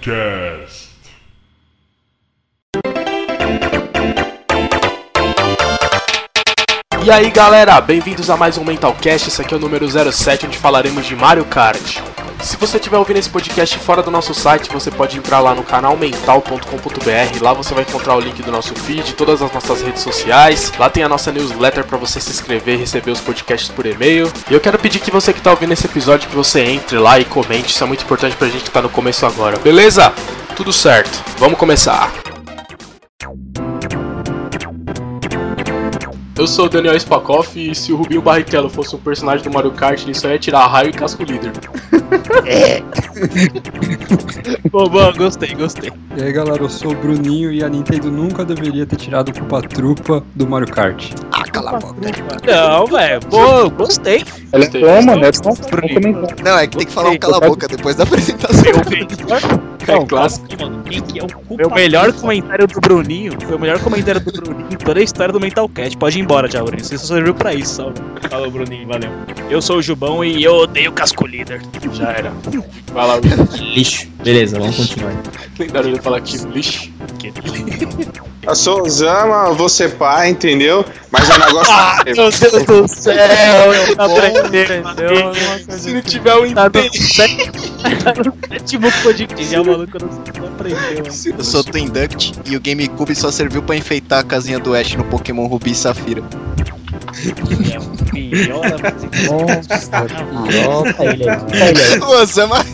Cast. E aí galera, bem-vindos a mais um Mentalcast, esse aqui é o número 07, onde falaremos de Mario Kart. Se você estiver ouvindo esse podcast fora do nosso site, você pode entrar lá no canal mental.com.br, lá você vai encontrar o link do nosso feed, todas as nossas redes sociais, lá tem a nossa newsletter para você se inscrever e receber os podcasts por e-mail. E eu quero pedir que você que está ouvindo esse episódio, que você entre lá e comente, isso é muito importante pra gente que tá no começo agora, beleza? Tudo certo, vamos começar. Eu sou o Daniel Spakoff e se o Rubinho Barrichello fosse um personagem do Mario Kart, ele só ia tirar raio e casco líder. Pô, bom, gostei, gostei. E aí galera, eu sou o Bruninho e a Nintendo nunca deveria ter tirado culpa trupa do Mario Kart. Ah, cala a boca. Não, velho, pô, gostei. Ela é mano, é só Bruninho. Não, é que tem que falar um cala a boca depois da apresentação. É clássico. Mano, quem que é o o melhor comentário do Bruninho. Foi o melhor comentário do Bruninho em toda a história do Mentalcast. Pode ir embora, já, Bruninho. Você só serviu pra isso, só. Falou, Bruninho, valeu. Eu sou o Jubão e eu odeio casco líder. Já era. Vai lá, Will. Lixo. Beleza, vamos continuar. Lendário ele falar aqui, lixo. Eu sou Zama, vou ser pai, entendeu? Mas o negócio. Ah, meu Deus do céu, eu não aprendeu. Se não tiver um Tá sétimo podcast, o maluco não, aprendeu. hein? Eu sou Twin Duct e o GameCube só serviu pra enfeitar a casinha do Ash no Pokémon Rubi e Safira. É um pior, Nossa, ele aí. Ô, Zama,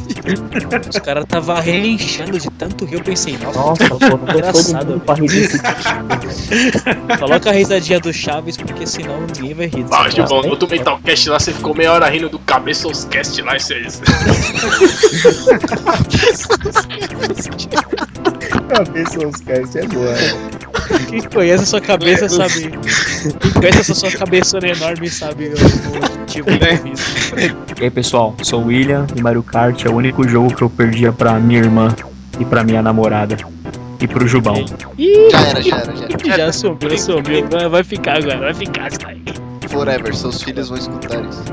Os caras tava relinchando de tanto rir, eu pensei, nossa, Nossa, pô, não Engraçado. rir desse coloca a risadinha do Chaves, porque senão ninguém vai rir. Ah, Gilbão, bosta. no do Mentalcast lá, você ficou meia hora rindo do Cabeças Cast lá, isso aí. Cast é boa. Quem conhece a sua cabeça sabe. Quem conhece essa sua cabeça enorme sabe o, motivo do isso. E aí, pessoal, sou o William e Mario Kart é o único jogo que eu perdia pra minha irmã e pra minha namorada. E pro Jubão. Ih, já era, já era, já era. já sumiu, sumiu. Vai, vai ficar agora, vai ficar aí. Forever, seus filhos vão escutar isso.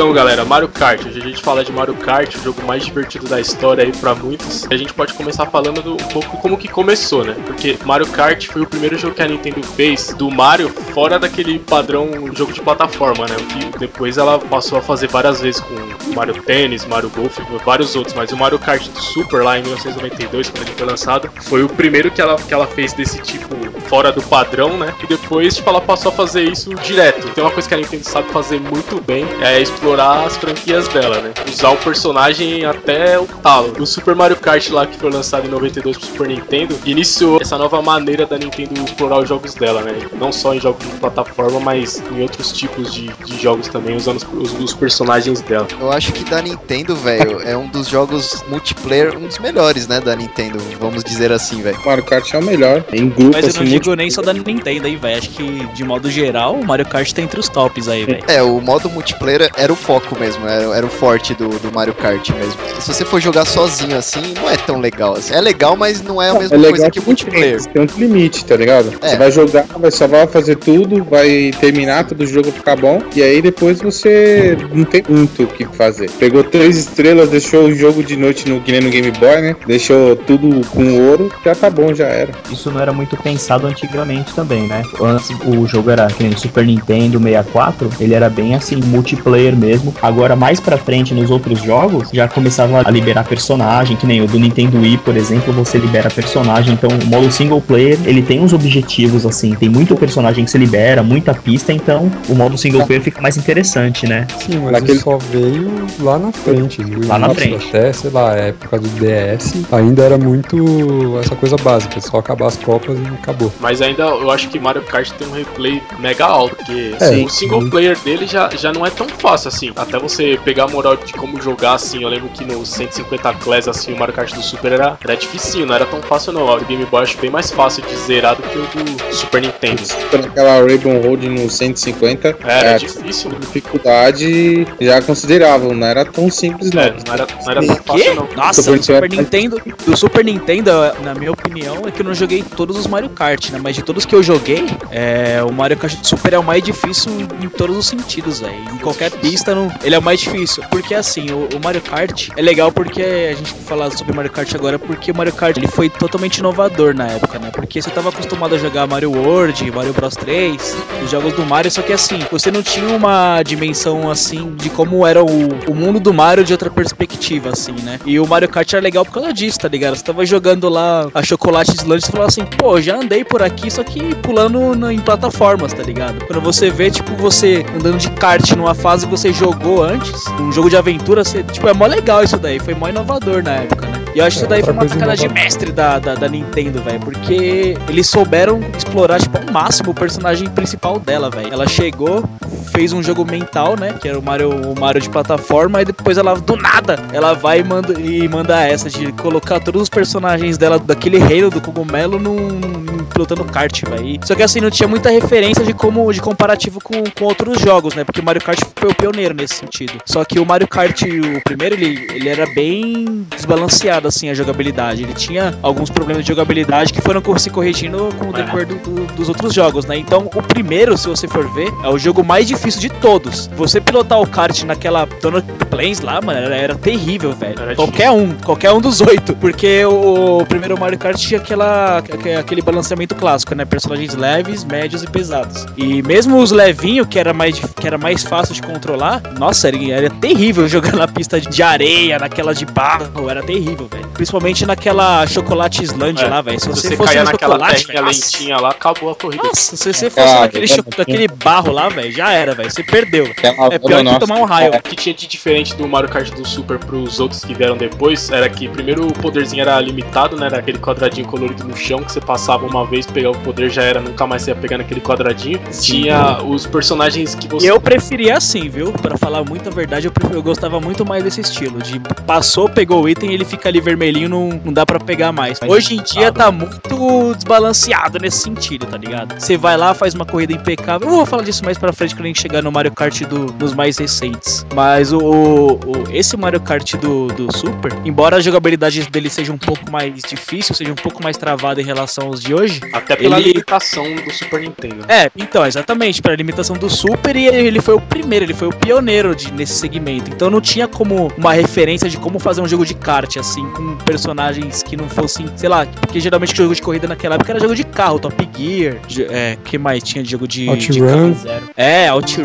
Então, galera, Mario Kart. Hoje a gente fala de Mario Kart, o jogo mais divertido da história aí pra muitos. A gente pode começar falando do, um pouco como que começou, né? Porque Mario Kart foi o primeiro jogo que a Nintendo fez do Mario fora daquele padrão jogo de plataforma, né? O que depois ela passou a fazer várias vezes com Mario Tennis, Mario Golf e vários outros. Mas o Mario Kart Super lá em 1992, quando ele foi lançado, foi o primeiro que ela, que ela fez desse tipo fora do padrão, né? E depois, tipo, ela passou a fazer isso direto. Tem uma coisa que a Nintendo sabe fazer muito bem, é explorar as franquias dela, né? Usar o personagem até o talo. O Super Mario Kart lá, que foi lançado em 92 pro Super Nintendo, iniciou essa nova maneira da Nintendo explorar os jogos dela, né? Não só em jogos de plataforma, mas em outros tipos de, de jogos também, usando os, os, os personagens dela. Eu acho que da Nintendo, velho, é um dos jogos multiplayer, um dos melhores, né, da Nintendo, vamos dizer assim, velho. Mario Kart é o melhor. Em grupo, Mas eu assim, não muito. digo nem só da Nintendo aí, velho. Acho que de modo geral, o Mario Kart tá entre os tops aí, velho. É, o modo multiplayer era o foco mesmo, era, era o forte do, do Mario Kart mesmo. Se você for jogar sozinho assim, não é tão legal assim. É legal, mas não é a mesma É coisa que o multiplayer. Tem um limite, tá ligado? É. Você vai jogar, vai só vai fazer tudo, vai terminar todo o jogo ficar bom, e aí depois você não tem muito o que fazer. Pegou três estrelas, deixou o jogo de noite no, que no Game Boy, né? Deixou tudo com ouro, já tá bom, já era. Isso não era muito pensado antigamente também, né? Antes o jogo era que nem Super Nintendo 64, ele era bem assim, multiplayer mesmo. Agora, mais pra frente nos outros jogos, já começava a liberar personagem, que nem o do Nintendo Wii, por exemplo, você libera personagem. Então, o modo single player, ele tem uns objetivos assim, tem muito personagem que se libera, muita pista, então o modo single player fica mais interessante, né? Sim, mas Naquele- isso só veio lá na frente. No Lá na início, frente. Até, sei lá, a época do DS, ainda era muito essa coisa básica, só acabar as copas e acabou. Mas ainda eu acho que Mario Kart tem um replay mega alto, porque É, o single sim. player dele já, já não é tão fácil assim. Assim, até você pegar a moral de como jogar, assim, eu lembro que no 150 Class, assim, o Mario Kart do Super era, era difícil, não era tão fácil não. O Game Boy acho bem mais fácil de zerar do que o do Super Nintendo. Aquela Rainbow Road no 150 É, era é, difícil, dificuldade já considerável, não era tão simples não. É, não era, não era tão fácil não. Nossa, Super Super Nintendo. Nintendo, do Super Nintendo, na minha opinião, é que eu não joguei todos os Mario Kart, né? Mas de todos que eu joguei, é, o Mario Kart do Super é o mais difícil em todos os sentidos, velho. Em qualquer pista, não, ele é o mais difícil. Porque assim, o, o Mario Kart é legal porque a gente vai falar sobre Mario Kart agora, porque o Mario Kart ele foi totalmente inovador na época, né? Porque você tava acostumado a jogar Mario World, Mario Bros 3, os jogos do Mario, só que assim, você não tinha uma dimensão assim de como era o, o mundo do Mario de outra perspectiva, assim, né? E o Mario Kart era legal por causa disso, tá ligado? Você tava jogando lá a Chocolate Sludge e falava assim, pô, já andei por aqui, só que pulando em plataformas, tá ligado? Quando você vê, tipo, você andando de kart numa fase você jogou antes, um jogo de aventura, você, tipo, é mó legal isso daí, foi mó inovador na época? E eu acho que É, isso daí foi uma sacada de mestre da, da, da Nintendo, velho, porque eles souberam explorar, tipo, ao máximo o personagem principal dela, velho. Ela chegou, fez um jogo mental, né, que era o Mario, o Mario de plataforma, e depois ela, do nada, ela vai e manda, e manda essa de colocar todos os personagens dela daquele reino do cogumelo num, num pilotando kart, velho. Só que assim, não tinha muita referência de como, de comparativo com, com outros jogos, né, porque o Mario Kart foi o pioneiro nesse sentido. Só que o Mario Kart, o primeiro, ele, ele era bem desbalanceado, assim, a jogabilidade. Ele tinha alguns problemas de jogabilidade que foram se corrigindo com o É. decorrer do- do- dos outros jogos, né? Então, o primeiro, se você for ver, é o jogo mais difícil de todos. Você pilotar o kart naquela Donut Plains lá, mano, era, era terrível, velho. Era Qualquer um, qualquer um dos oito. Porque o, primeiro Mario Kart tinha aquela, aque- aquele balanceamento clássico, né? Personagens leves, médios e pesados. E mesmo os levinhos, que era mais, que era mais fácil de controlar, nossa, era, era terrível jogar na pista de areia, naquela de barro, era terrível, velho. Principalmente naquela chocolate Island É, lá, velho. Se Se você, você fosse naquela chocolate, terrinha lentinha lá, acabou a corrida. Nossa, se você fosse Ah, naquele, é barro lá, velho, já era, velho. Você perdeu. Aquela É pior que nossa, tomar um raio. O que tinha de diferente do Mario Kart do Super pros outros que vieram depois era que primeiro o poderzinho era limitado, né? Era aquele quadradinho colorido no chão que você passava uma vez, pegava o poder, já era, nunca mais você ia pegar naquele quadradinho. Tinha os personagens que você. Eu preferia assim, viu? Pra falar muita verdade, eu, prefiro- eu gostava muito mais desse estilo. De passou, pegou o item, ele fica ali vermelhinho, não, não dá pra pegar mais. Hoje em dia tá muito desbalanceado nesse sentido, tá ligado? Você vai lá, faz uma corrida impecável. Eu vou falar disso mais pra frente quando a gente chegar no Mario Kart do, dos mais recentes. Mas o, o- esse Mario Kart do, do Super, embora a jogabilidade dele seja um pouco mais difícil, seja um pouco mais travada em relação aos de hoje, Até pela ele- limitação do Super Nintendo. é, então, exatamente, para limitação do Super e ele, ele foi o primeiro, ele foi o pioneiro de, nesse segmento. Então não tinha como uma referência de como fazer um jogo de kart, assim, com personagens que não fossem, sei lá, porque geralmente jogo de corrida naquela época era jogo de carro, Top Gear, de- é, que mais tinha de jogo de, de OutRun. carro? É, OutRun,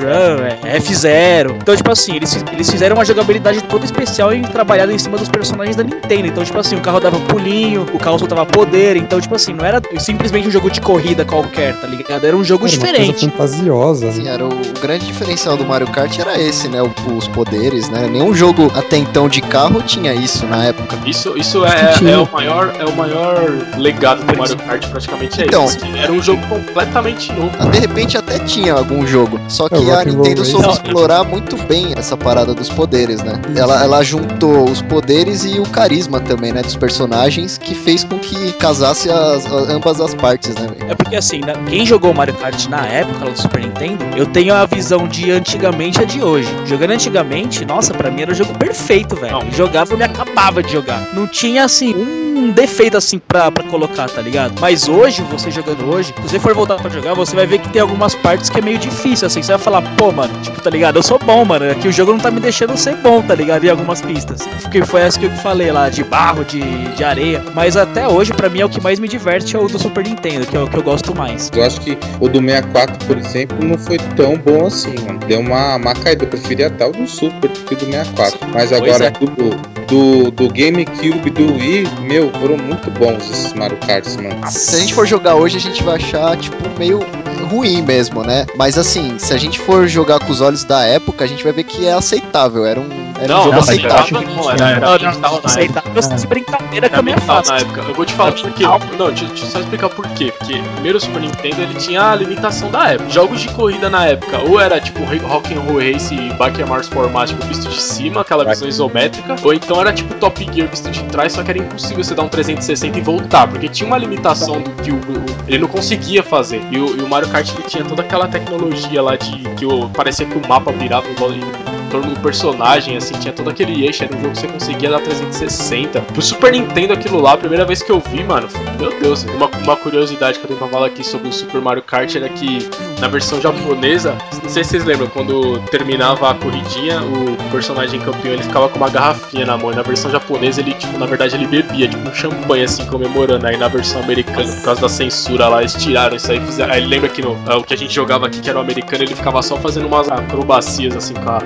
é, F0. Então, tipo assim, eles, eles fizeram uma jogabilidade toda especial e trabalhada em cima dos personagens da Nintendo. Então, tipo assim, o carro dava pulinho, o carro soltava poder. Então, tipo assim, não era simplesmente um jogo de corrida qualquer, tá ligado? Era um jogo Era uma diferente. coisa fantasiosa, Assim, né? era o, o grande diferencial do Mario Kart era esse, né? o- os poderes, né? Nenhum jogo até então de carro tinha isso na época. Isso, isso Acho é, tinha. é o maior, é o maior legado do Mario Kart, praticamente é Então. isso. que Era um jogo completamente novo. Ah, De repente até tinha algum jogo. Só que É, a Nintendo soube explorar muito bem essa parada dos poderes, né? Ela, ela juntou os poderes e o carisma também, né? Dos personagens, que fez com que casasse as, ambas as partes, né? É porque assim, né, quem jogou Mario Kart na época do Super Nintendo, eu tenho a visão de antigamente a de hoje. Jogando antigamente, nossa, pra mim era o jogo perfeito, velho. Jogava, eu me acabava de jogar. Não tinha assim um defeito assim pra, pra colocar, tá ligado? Mas hoje, você jogando hoje, se você for voltar pra jogar, você vai ver que tem algumas partes que é meio difícil, assim. Você vai falar, pô, mano, tipo, tá ligado? Eu sou bom, mano. Aqui o jogo não tá me deixando ser bom, tá ligado? Em algumas pistas. Que foi essa que eu falei lá, de barro, de, de areia. Mas até hoje, pra mim, é o que mais me diverte é o do Super Nintendo, que é o que eu gosto mais. Eu acho que o do 64, por exemplo, não foi tão bom assim, mano. Deu uma, uma caída. Eu preferia até o do Super do que o do 64. Mas agora é. do, do, do GameCube do Wii, meu, foram muito bons esses Mario Karts, mano. Se a gente for jogar hoje, a gente vai achar, tipo, meio ruim mesmo, né? Mas assim, se a gente for jogar com os olhos da época, a gente vai ver que é aceitável. Era um Era Não, um jogo eu aceitável. não, tinha- era, era Não, não, aceitável essa brincadeira com Era a minha face. na época. Eu vou te falar por quê. Não, deixa, eu só explicar por quê. Porque primeiro o Super Nintendo ele tinha a limitação da época. Jogos de corrida na época, ou era tipo Rock and Roll Race e Back Mars Formático visto de cima, aquela visão isométrica, ou então era tipo Top Gear visto de trás, só que era impossível você dar um 360 e voltar, porque tinha uma limitação do que o, o- ele não conseguia fazer. E o, e o Mario Ele tinha toda aquela tecnologia lá de que parecia que o mapa virava em volta- em torno do personagem, assim, tinha todo aquele eixo, era um jogo que você conseguia dar 360. Pro Super Nintendo aquilo lá, a primeira vez que eu vi, mano, meu Deus, uma, uma curiosidade que eu tenho pra falar aqui sobre o Super Mario Kart era que na versão japonesa, não sei se vocês lembram, quando terminava a corridinha, o personagem campeão ele ficava com uma garrafinha na mão, e na versão japonesa ele, tipo, na verdade ele bebia, tipo, um champanhe, assim, comemorando, aí na versão americana, por causa da censura lá, eles tiraram isso aí, fizeram, aí lembra que no, é, o que a gente jogava aqui, que era o americano, ele ficava só fazendo umas acrobacias, assim, com a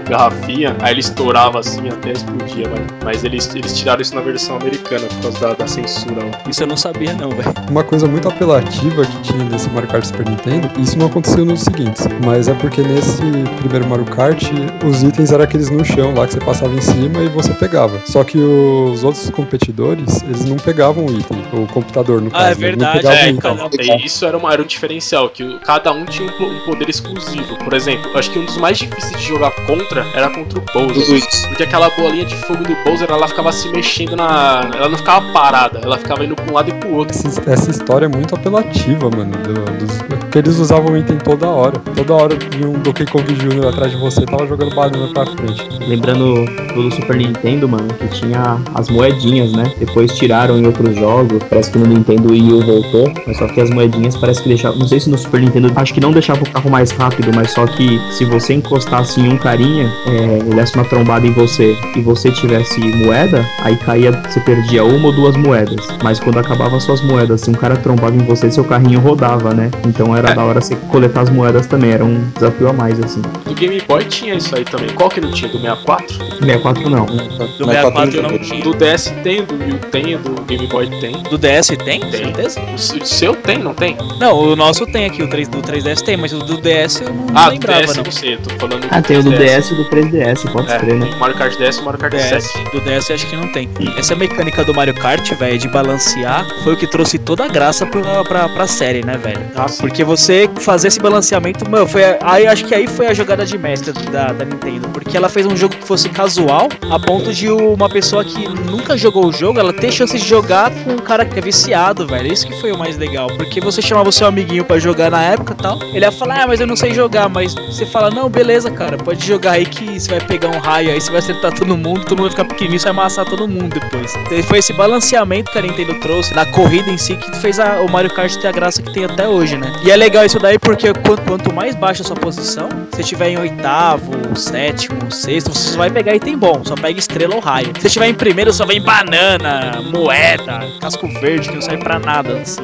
aí ele estourava, assim, até explodia, mas, mas eles, eles tiraram isso na versão americana, por causa da, da censura lá. Isso eu não sabia não, velho. Uma coisa muito apelativa que tinha nesse Mario Kart Super Nintendo, isso não aconteceu nos seguintes, mas é porque nesse primeiro Mario Kart, os itens eram aqueles no chão lá que você passava em cima e você pegava. Só que os outros competidores, eles não pegavam o item, o computador no caso. Ah, é verdade, pegavam É, o então, item. e isso era, uma, era um diferencial, que cada um tinha um, po- um poder exclusivo. Por exemplo, eu acho que um dos mais difíceis de jogar contra era contra o Bowser. Porque aquela bolinha de fogo do Bowser, ela ficava se mexendo na. Ela não ficava parada, ela ficava indo pra um lado e pro outro. Essa, essa história é muito apelativa, mano. do- dos, porque eles usavam o item toda hora. Toda hora vinha um Donkey Kong Jr. atrás de você e tava jogando banana pra frente. Lembrando do Super Nintendo, mano, que tinha as moedinhas, né? Depois tiraram em outros jogos. Parece que no Nintendo Wii U voltou. Mas só que as moedinhas parece que deixavam. Não sei se no Super Nintendo. Acho que não deixava o carro mais rápido, mas só que se você encostasse em um carinha, é, ele desse uma trombada em você e você tivesse moeda, aí caía. Você perdia uma ou duas moedas. Mas quando acabava suas moedas, se um cara trombava em você, seu carrinho rodava, né? Então era É. da hora você coletar as moedas também. Era um desafio a mais, assim. Do Game Boy tinha isso aí também. Qual que não tinha? Do 64? 64 não. Do Mas 64 tá não tinha. Do DS tem, do Wii tem, do Game Boy tem. Do DS tem? Tem. Certeza? O seu tem, não tem? Não, o nosso tem aqui, o 3, do 3DS tem, mas o do DS eu não Ah, do lembrava, DS eu não. não sei, eu tô falando Ah, tem o do DS e do 3DS, pode É, crer, né? Mario Kart DS e Mario Kart DS, 7. do DS eu acho que não tem. Essa mecânica do Mario Kart, velho, de balancear, foi o que trouxe toda a graça pra, pra, pra série, né, velho? Ah. Porque você fazer esse balanceamento, mano, foi. Aí acho que aí foi a jogada de mestre da, da Nintendo. Porque ela fez um jogo que fosse casual, a ponto de uma pessoa que nunca jogou o jogo, ela ter chance de jogar com um cara que é viciado, velho. Isso que foi o mais legal. Porque você chamava o seu amiguinho pra jogar na época e tal. Ele ia falar, ah, mas eu não sei jogar. Mas você fala, não, beleza, cara, pode jogar aí que você vai pegar um raio aí, você vai acertar todo mundo, todo mundo vai ficar pequenininho, você vai amassar todo mundo depois. E foi esse balanceamento que a Nintendo trouxe na corrida em si que fez a- o Mario Kart ter a graça que tem até hoje, né? E é legal isso daí porque quanto, quanto mais baixa a sua posição, se estiver em oitavo, sétimo, sexto, você só vai pegar item bom, só pega estrela ou raio. Se estiver em primeiro, só vem banana, moeda, casco verde, que não serve pra nada, assim.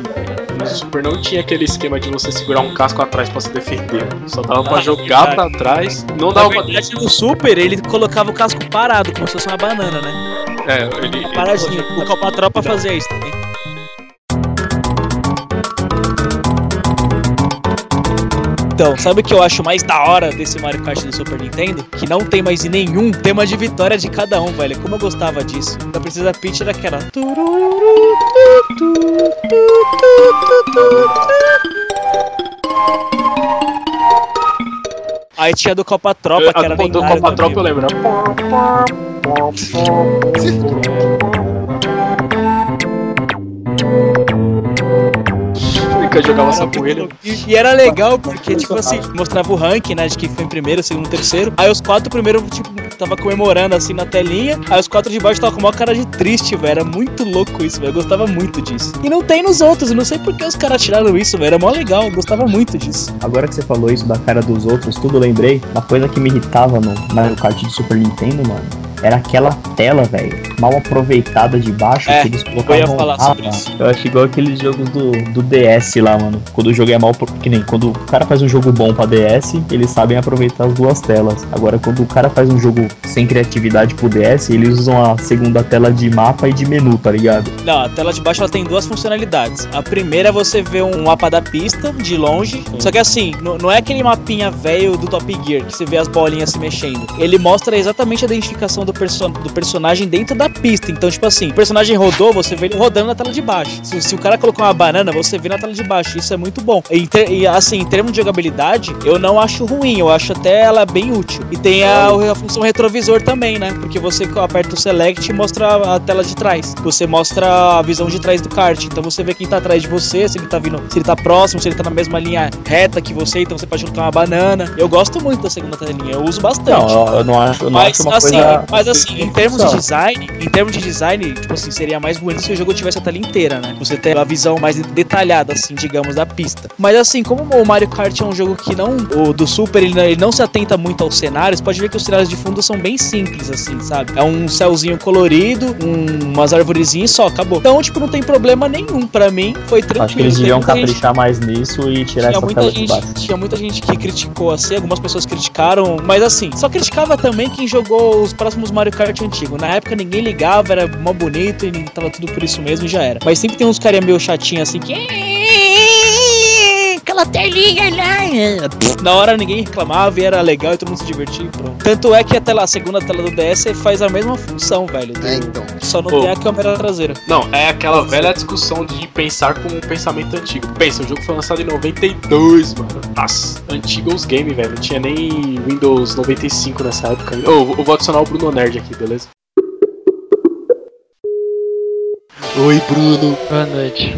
No Super não tinha aquele esquema de você segurar um casco atrás pra se defender. Só dava pra Ah, jogar verdade. pra trás. Não dava pra. verdade, no Super, ele colocava o casco parado, como se fosse uma banana, né? É, ele. ele- Paradinho. O Copa Tropa fazia isso também. Então, sabe o que eu acho mais da hora desse Mario Kart do Super Nintendo? Que não tem mais nenhum tema de vitória de cada um, velho. Como eu gostava disso. Da Princesa Peach era aquela. Aí tinha do Copa Tropa, que a era do, Copa também. Tropa eu lembro. Que eu jogava só com ele. E, e era legal porque, tipo assim, mostrava o ranking, né? De quem foi em primeiro, segundo, terceiro. Aí os quatro primeiros, tipo, tava comemorando assim na telinha. Aí os quatro de baixo tava com uma cara de triste, velho. Era muito louco isso, velho. Eu gostava muito disso. E não tem nos outros, eu não sei por que os caras tiraram isso, velho. Era mó legal, eu gostava muito disso. Agora que você falou isso da cara dos outros, tudo eu lembrei. Uma coisa que me irritava no Mario Kart de Super Nintendo, mano, era aquela tela, velho, mal aproveitada de baixo É, que eles eu colocavam. ia falar sobre isso. Eu acho igual aqueles jogos do, do DS lá, mano. Quando o jogo é mal. Que nem quando o cara faz um jogo bom pra DS, eles sabem aproveitar as duas telas. Agora, quando o cara faz um jogo sem criatividade pro DS, eles usam a segunda tela de mapa e de menu, tá ligado? Não, a tela de baixo ela tem duas funcionalidades. A primeira é você ver um mapa da pista de longe. Só que assim, não, não é aquele mapinha velho do Top Gear que você vê as bolinhas se mexendo. Ele mostra exatamente a identificação do perso do personagem dentro da pista. Então, tipo assim, o personagem rodou, você vê ele rodando na tela de baixo. Se, se o cara colocou uma banana, você vê na tela de baixo. Isso é muito bom. E, e, assim, em termos de jogabilidade, eu não acho ruim. Eu acho até ela bem útil. E tem a, a função retrovisor também, né? Porque você aperta o select e mostra a tela de trás. Você mostra a visão de trás do kart. Então você vê quem tá atrás de você, se ele tá vindo, se ele tá próximo, se ele tá na mesma linha reta que você, então você pode colocar uma banana. Eu gosto muito da segunda telinha, eu uso bastante. Não, eu não acho, eu não mas acho uma assim, coisa... mas assim, em termos de design, em termos de design, tipo assim, seria mais bonito se o jogo tivesse a tela inteira, né? Você ter a visão mais detalhada, assim, digamos, da pista. Mas assim, como o Mario Kart é um jogo que não. O do Super, ele, ele não se atenta muito aos cenários, pode ver que os cenários de fundo são bem simples, assim, sabe? É um céuzinho colorido, um, umas arvorezinhas e só, acabou. Então, tipo, não tem problema nenhum. Pra mim, foi tranquilo. Acho que eles deviam muita gente- caprichar mais nisso e tirar tinha essa muita, tela de gente, tinha muita gente que criticou assim, algumas pessoas criticaram, mas assim, só criticava também quem jogou os próximos Mario Kart antigos. Na época ninguém ligava, era mó bonito e tava tudo por isso mesmo e já era. Mas sempre tem uns carinha meio chatinhos assim que. Aquela telinha lá. Na hora ninguém reclamava e era legal e todo mundo se divertia e pronto. Tanto é que a, tela, a segunda tela do DS faz a mesma função, velho. do- É, então. Só não Pô. tem a câmera traseira. Não, é aquela velha discussão de pensar com um pensamento antigo. Pensa, o jogo foi lançado em 92, mano. Nossa, antigo os game, velho. Não tinha nem Windows 95 nessa época. Ô, eu vou adicionar o Bruno Nerd aqui, beleza? Oi, Bruno. Boa noite.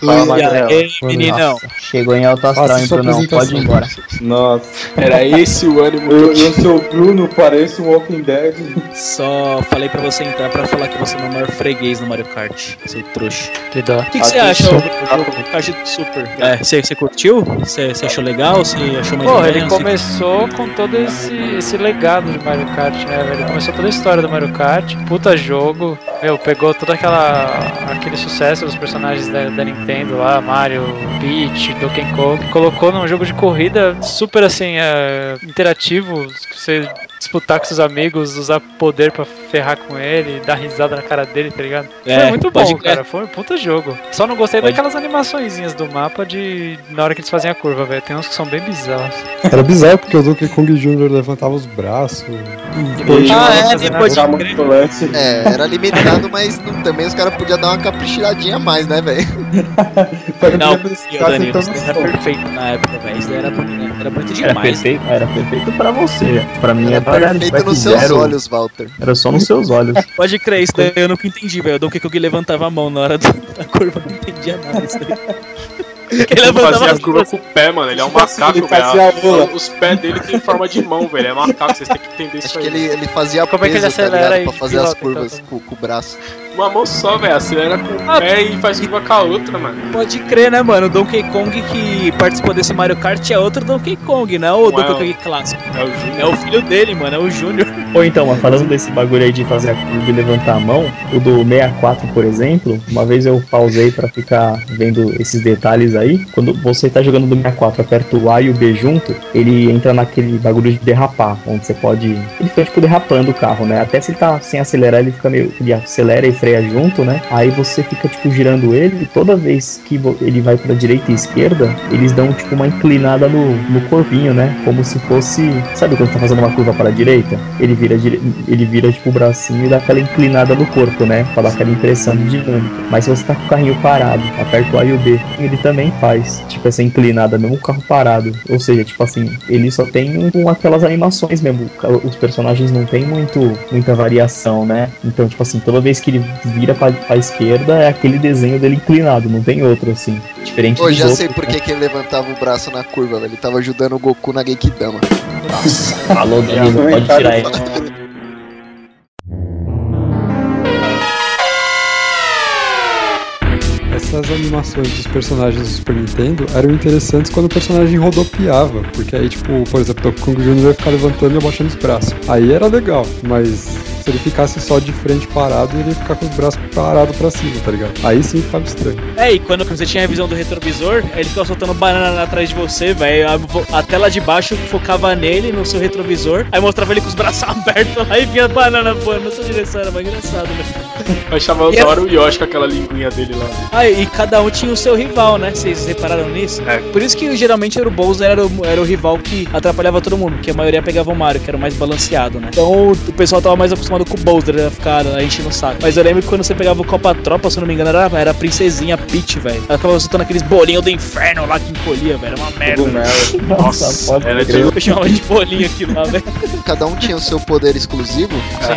Fala, E Magrela. aí, meninão? Chegou em alto astral, hein, Brunão? Pode ir embora. Nossa, Era esse o ânimo eu, eu sou o Bruno, pareço um Walking Dead. Só falei pra você entrar pra falar que você é o maior freguês no Mario Kart, seu trouxa. Que dó. O que, que você acha do jogo Kart do Super? É, você, você curtiu? Você, você achou legal? Você achou mais Pô, ele menos? começou com todo esse, esse legado de Mario Kart, né, velho? Ele começou toda a história do Mario Kart, puta jogo, meu, pegou todo aquela, aquele sucesso dos personagens da, da Nintendo lá, Mario, Peach, Donkey Kong, colocou num jogo de corrida super, assim, é, interativo, que você disputar com seus amigos, usar poder pra ferrar com ele, dar risada na cara dele, tá ligado? É, foi muito bom, cara, foi um puta jogo. Só não gostei Pode- daquelas animaçõezinhas do mapa de na hora que eles fazem a curva, velho. Tem uns que são bem bizarros. Era bizarro porque o Donkey Kong Jr. levantava os braços. E- Ah, é, depois de muito lance. É, era limitado, mas não- também os caras podiam dar uma caprichadinha a mais, né, velho? Não, Podia o pensar Danilo, isso era perfeito na época, velho. Isso era, bonito- era muito Era demais. perfeito, era perfeito pra você. Pra mim Era era perfeito nos seus olhos, Walter. Era só nos seus olhos. Pode crer, isso daí eu nunca entendi, velho. O Donkey Kong levantava a mão na hora da curva, eu não entendia nada disso daí. Ele Ele levantava fazia as a curva com o pé, mano. Ele é um macaco, ele velho. a. Os pés dele tem forma de mão, velho. É macaco, vocês têm que entender isso Acho aí. que ele, ele fazia Como é que ele peso, tá acelera ligado? aí Pra fazer as pilota, curvas então? com, com o braço. Uma mão só, velho. Acelera com o Ah, pé e faz curva com a outra, mano. Pode crer, né, mano? O Donkey Kong que participou desse Mario Kart é outro Donkey Kong, não é o Donkey Kong clássico. É o. É o filho dele, mano, é o Júnior. Ou então, mas falando desse bagulho aí de fazer a curva e levantar a mão, o do 64, por exemplo, uma vez eu pausei pra ficar vendo esses detalhes aí. Quando você tá jogando do 64, aperta o A e o B junto, ele entra naquele bagulho de derrapar, onde você pode. Ele fica tipo derrapando o carro, né? Até se ele tá sem acelerar, ele fica meio. Ele acelera e freia junto, né? Aí você fica tipo girando ele toda vez que ele vai pra direita e esquerda, eles dão tipo uma inclinada no, no corpinho, né? Como se fosse. Sabe quando tá fazendo uma curva para a direita? Ele vira, ele vira tipo o bracinho e dá aquela inclinada no corpo, né? Pra dar aquela impressão de dinâmica. Mas se você tá com o carrinho parado, aperta o A e o B, ele também faz, tipo, essa inclinada, mesmo o carro parado. Ou seja, tipo assim, ele só tem um, aquelas animações mesmo. Os personagens não tem muito, muita variação, né? Então, tipo assim, toda vez que ele vira pra, pra esquerda, é aquele desenho dele inclinado, não tem outro, assim. Diferente Pô, já outros, sei por né? que, ele levantava o braço na curva, velho. Ele tava ajudando o Goku na Genkidama. Falou, Danilo, pode tirar ele. Essas animações dos personagens do Super Nintendo eram interessantes quando o personagem rodopiava, porque aí, tipo, por exemplo, o Donkey Kong Jr. ia ficar levantando e abaixando os braços. Aí era legal, mas se ele ficasse só de frente parado, ele ia ficar com os braços parados pra cima, tá ligado? Aí sim ficava estranho. É, e quando você tinha a visão do retrovisor, ele ficava soltando banana atrás de você, velho. A, a tela de baixo focava nele, no seu retrovisor, aí mostrava ele com os braços abertos lá e vinha a banana voando na sua direção. Era mais engraçado, velho. Eu achava da hora o Yoshi com aquela linguinha dele lá. Ah, e cada um tinha o seu rival, né? Vocês repararam nisso? É. Por isso que geralmente era o Bowser era o, era o rival que atrapalhava todo mundo, porque a maioria pegava o Mario, que era o mais balanceado, né? Então o pessoal tava mais acostumado com o Boulder, né? Ficar a enchendo o saco. Mas eu lembro que quando você pegava o Copa Tropa, se eu não me engano, era, era a princesinha Peach, velho. Ela ficava soltando aqueles bolinhos do inferno lá que encolhia, velho. Era uma merda. Cogumelo. Nossa, pode Era crer. eu chamava de bolinho aquilo lá, velho. Cada um tinha o seu poder exclusivo.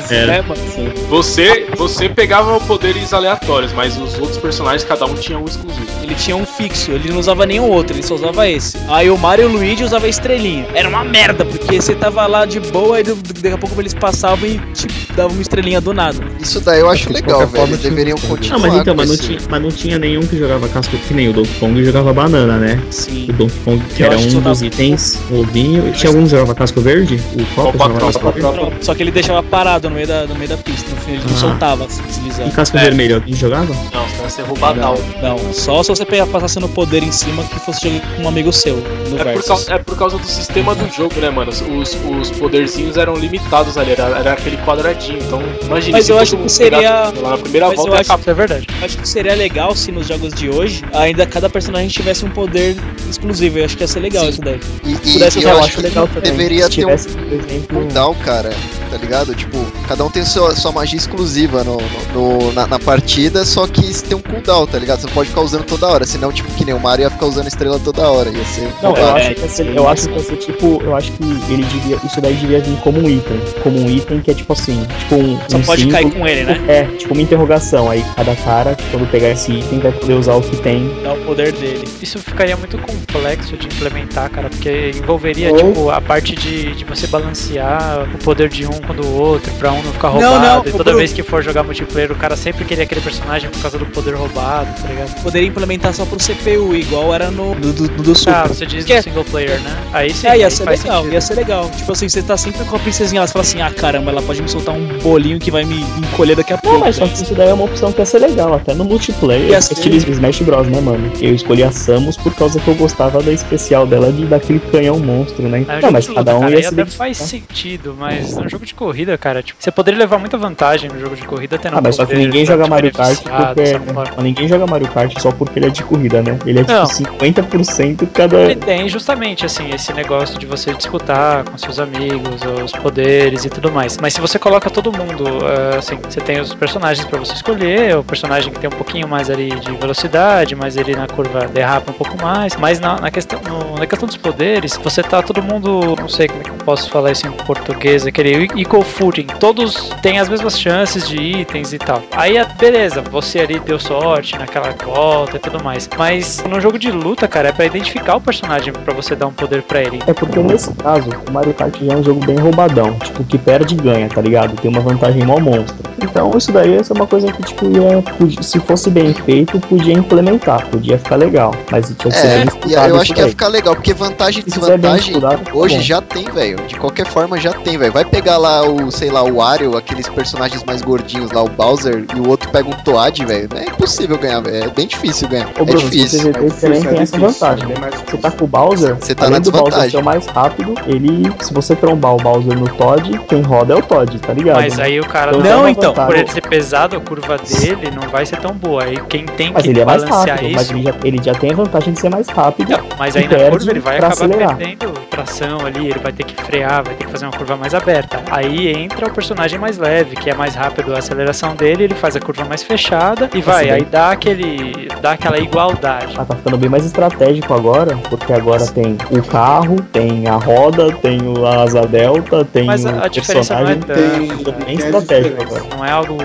É, mano. Você, você pegava poderes aleatórios, mas os outros personagens, cada um tinha um exclusivo. Ele tinha um fixo, ele não usava nenhum outro, ele só usava esse. Aí o Mario e o Luigi usava a estrelinha. Era uma merda, porque você tava lá de boa e daqui a pouco eles passavam e tipo, davam uma estrelinha do nada. Isso daí eu acho legal, velho. forma, Eles tinha deveriam continuar. Não, mas então, com mas não, esse- tinha, mas não tinha nenhum que jogava casco que nem o Donkey Kong jogava banana, né? Sim. O Donkey Kong, que Eu era um dos itens, o ovinho. Tinha algum que jogava casco verde? O Copa jogava casco verde? Só que ele deixava parado no meio da, no meio da pista, no fim ele não Ah. soltava, assim, E deslizando. casco É. vermelho, alguém jogava? Não, ser roubadal. Não, só se você pegar, passasse no poder em cima que fosse jogar com um amigo seu, no É por, causa, é por causa do sistema do jogo, né, mano? Os, os poderzinhos eram limitados ali, era, era aquele quadradinho. Então, imagina Mas se eu acho que seria- Lá na primeira Mas volta eu acho- acabar. Isso é verdade. Acho que seria legal se nos jogos de hoje ainda cada personagem tivesse um poder exclusivo. Eu acho que ia ser legal Sim. isso daí. E, e- Pudesse e usar, eu eu acho legal também. deveria Se ter um tivesse, por exemplo, cooldown, cara, tá ligado? Tipo, cada um tem sua, sua magia exclusiva no, no- no- na, na partida, só que isso tem um cooldown, tá ligado? Você não pode ficar usando toda hora, senão, tipo, que nem o Mario ia ficar usando estrela toda hora, ia ser. Não, eu acho, que ia ser, eu acho que ia ser tipo, eu acho que ele devia, isso daí devia vir como um item, como um item que é tipo assim, tipo um, Só um pode símbolo, cair com ele, né? É, tipo uma interrogação, aí cada cara, quando pegar esse item, vai poder usar o que tem. Dá o poder dele. Isso ficaria muito complexo de implementar, cara, porque envolveria, Ou- tipo, a parte de, de você balancear o poder de um com o outro, pra um não ficar Não, roubado. não, e o toda vez que for jogar multiplayer, o cara sempre queria aquele personagem por causa do poder roubado, tá ligado? Poderia implementar só pro CPU, igual era no do, do, do Super. Ah, você diz Que é- do single player, né? Aí sim, é, aí ia ser faz legal, sentido. ia ser legal. Tipo assim, você tá sempre com a princesinha, ela fala assim, ah caramba, ela pode me soltar um bolinho que vai me encolher daqui a Não, pouco. mas só que isso daí é uma opção que ia ser legal, até no multiplayer, Ia ser. estilo Smash Bros, né, mano? Eu escolhi a Samus por causa que eu gostava da especial dela de daquele canhão monstro, né? É um Então, jogo mas cada um cara, ia aí se até identificar. faz sentido, mas no jogo de corrida, cara, tipo, você poderia levar muita vantagem no jogo de corrida tendo Ah, mas só que ninguém joga Mario Kart porque. ninguém joga Mario Kart só porque ele é de corrida, né? Ele é tipo Não. 50% cada. Ele tem justamente assim esse negócio de você disputar com seus amigos os poderes e tudo mais. Mas se você coloca todo mundo, eh, assim, você tem os personagens pra você escolher, o personagem que tem um pouquinho mais ali de velocidade, mas ele na curva derrapa um pouco mais. Mas na, na questão no- na questão dos poderes, você tá todo mundo, não sei como é que eu posso falar isso em português, aquele equal footing. Todos têm as mesmas chances de itens e tal. Aí, a- beleza, você ali deu sorte naquela volta e tudo mais. Mas no jogo de luta, cara, é pra identificar o personagem pra você dar um poder pra ele. É porque nesse caso, o Mario Kart já é um jogo bem roubadão. Tipo, que perde ganha, tá ligado? Tem uma vantagem mó monstro. Então isso daí ia ser uma coisa que, tipo, ia, se fosse bem feito, podia implementar, podia ficar legal. Mas tinha que ser É, bem e eu acho que ia ficar legal, porque vantagem e desvantagem fica hoje bom. já tem, velho. De qualquer forma já tem, velho. Vai pegar lá o, sei lá, o Wario, aqueles personagens mais gordinhos lá, o Bowser, e o outro pega um Toad, velho. É impossível ganhar, velho. É bem difícil ganhar. Ô, é Bruno, se você difícil. ver, esse também tem essa vantagem. É mais Você tá com o Bowser, Você tá além na do Bowser ser o mais rápido, ele, se você trombar o Bowser no Todd, quem roda é o Todd, tá ligado? Mas aí o cara Então, não, é então, vantagem. por ele ser pesado, a curva dele não vai ser tão boa. Aí quem tem Mas que ele é mais balancear rápido, mas isso. ele já, ele já tem a vantagem de ser mais rápido. Não, mas aí na curva ele vai acabar acelerar. perdendo tração ali, ele vai ter que frear, vai ter que fazer uma curva mais aberta. Aí entra o personagem mais leve, que é mais rápido a aceleração dele, ele faz a curva mais fechada e vai, aí dá aquele. dá aquela igualdade. Ah, tá ficando bem mais estratégico agora, porque agora tem o carro, tem a roda, tem o a asa delta, tem Mas o a, a diferença não é personagem. tão. tem, bem a estratégico diferença. agora. Não é algo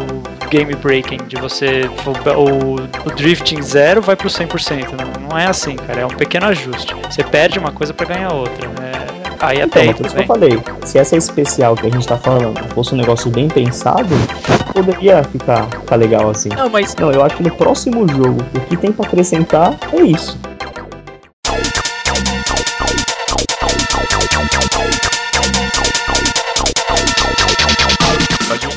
game breaking de você. O, o drifting zero vai pro 100%. Não, não é assim, cara. É um pequeno ajuste. Você perde uma coisa pra ganhar outra. É, aí Então, até aí tudo que eu bem. falei, se essa especial que a gente tá falando fosse um negócio bem pensado, poderia ficar, ficar legal assim. Não, mas Não, eu acho que no próximo jogo, o que tem pra acrescentar é isso.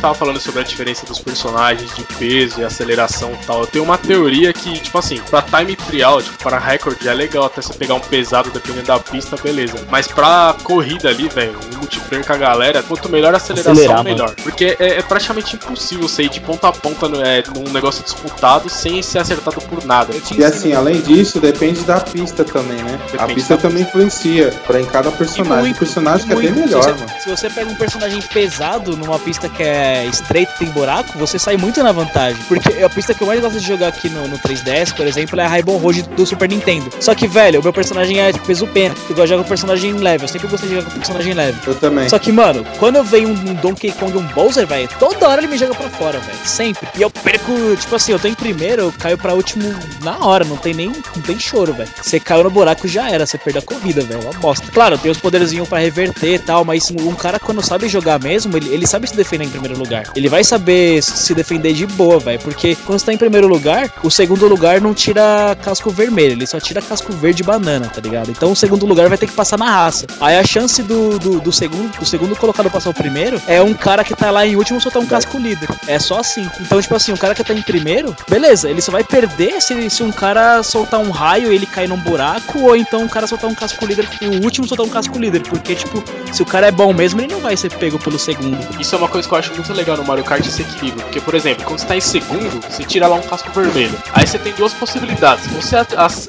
Tava falando sobre a diferença dos personagens de peso e aceleração e tal. Eu tenho uma teoria que, tipo assim, pra time trial, tipo, para recorde é legal até você pegar um pesado dependendo da pista, beleza. Mas pra corrida ali, velho, um multiplayer com a galera, quanto melhor a aceleração, Acelerar, melhor. Porque é, é praticamente impossível você ir de ponta a ponta no- é, num negócio disputado sem ser acertado por nada. E assim, além disso, depende da pista também, né? a Depende pista da também influencia pra em cada personagem. muito, o personagem que é bem melhor, se você, mano. Se você pega um personagem pesado numa pista que é é estreita e tem buraco, você sai muito na vantagem. Porque a pista que eu mais gosto de jogar aqui no, no 3DS, por exemplo, é a Rainbow Road do Super Nintendo. Só que, velho, o meu personagem é peso pena. Eu gosto de jogar com personagem leve. Eu sempre gostei de jogar com personagem leve. Eu também. Só que, mano, quando eu venho um Donkey Kong e um Bowser, velho, toda hora ele me joga pra fora, velho. Sempre. E eu perco, tipo assim, eu tô em primeiro, eu caio pra último na hora. Não tem nem. Não tem choro, velho. Você caiu no buraco já era, você perdeu a corrida, velho. É Uma bosta. Claro, tem os poderzinhos pra reverter e tal, mas um cara, quando sabe jogar mesmo, ele, ele sabe se defender em primeiro lugar. Ele vai saber se defender de boa, velho. Porque quando você tá em primeiro lugar, o segundo lugar não tira casco vermelho, ele só tira casco verde e banana, tá ligado? Então o segundo lugar vai ter que passar na raça. Aí a chance do, do, do segundo, do segundo colocado passar o primeiro é um cara que tá lá em último soltar um casco líder. É só assim. Então, tipo assim, o cara que tá em primeiro, beleza, ele só vai perder se, se um cara soltar um raio e ele cair num buraco, ou então um cara soltar um casco líder o último soltar um casco líder. Porque, tipo, se o cara é bom mesmo, ele não vai ser pego pelo segundo. Isso é uma coisa que eu acho muito legal no Mario Kart esse equilíbrio. Porque, por exemplo, quando você tá em segundo, você tira lá um casco vermelho. Aí você tem duas possibilidades. Você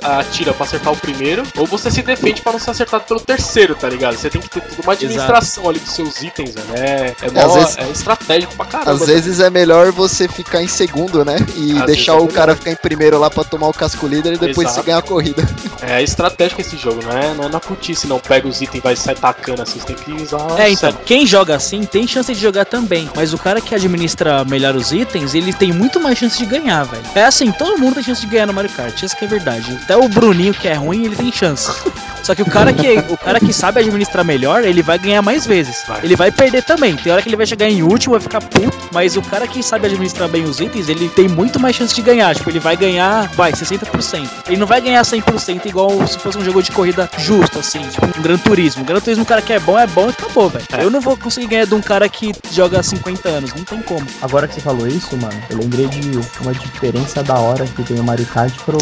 atira pra acertar o primeiro, ou você se defende pra não ser acertado pelo terceiro, tá ligado? Você tem que ter tudo uma administração ali dos seus itens, velho. É, é, mó- às vezes- é estratégico pra caramba. Às vezes é melhor você ficar em segundo, né? E Às deixar é o cara melhor. ficar em primeiro lá pra tomar o casco líder e depois Exato. você ganhar a corrida. É estratégico esse jogo, não é, não é na putice, não. Pega os itens e vai sair tacando assim. Você tem que usar. É, então, quem joga assim tem chance de jogar também. Mas o cara que administra melhor os itens, ele tem muito mais chance de ganhar, velho. É assim, todo mundo tem chance de ganhar no Mario Kart, isso que é verdade. Até o Bruninho, que é ruim, ele tem chance. Só que o cara que, o cara que sabe administrar melhor, ele vai ganhar mais vezes. Vai. Ele vai perder também. Tem hora que ele vai chegar em último, vai ficar puto. Mas o cara que sabe administrar bem os itens, ele tem muito mais chance de ganhar. Tipo, ele vai ganhar, vai, 60%. Ele não vai ganhar 100% igual se fosse um jogo de corrida justo, assim. Tipo, um Gran Turismo. Gran Turismo, o cara que é bom, é bom e acabou, velho. É. Eu não vou conseguir ganhar de um cara que joga há 50 anos. Não tem como. Agora que você falou isso, mano, eu lembrei de uma diferença da hora que tem o Mario Kart para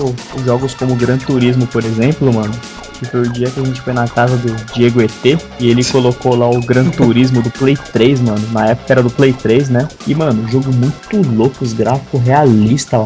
jogos como Gran Turismo, por exemplo, mano. Que foi o dia que a gente foi na casa do Diego ET e ele colocou lá o Gran Turismo do Play 3, mano. Na época era do Play 3, né? E, mano, jogo muito louco, os gráficos realistas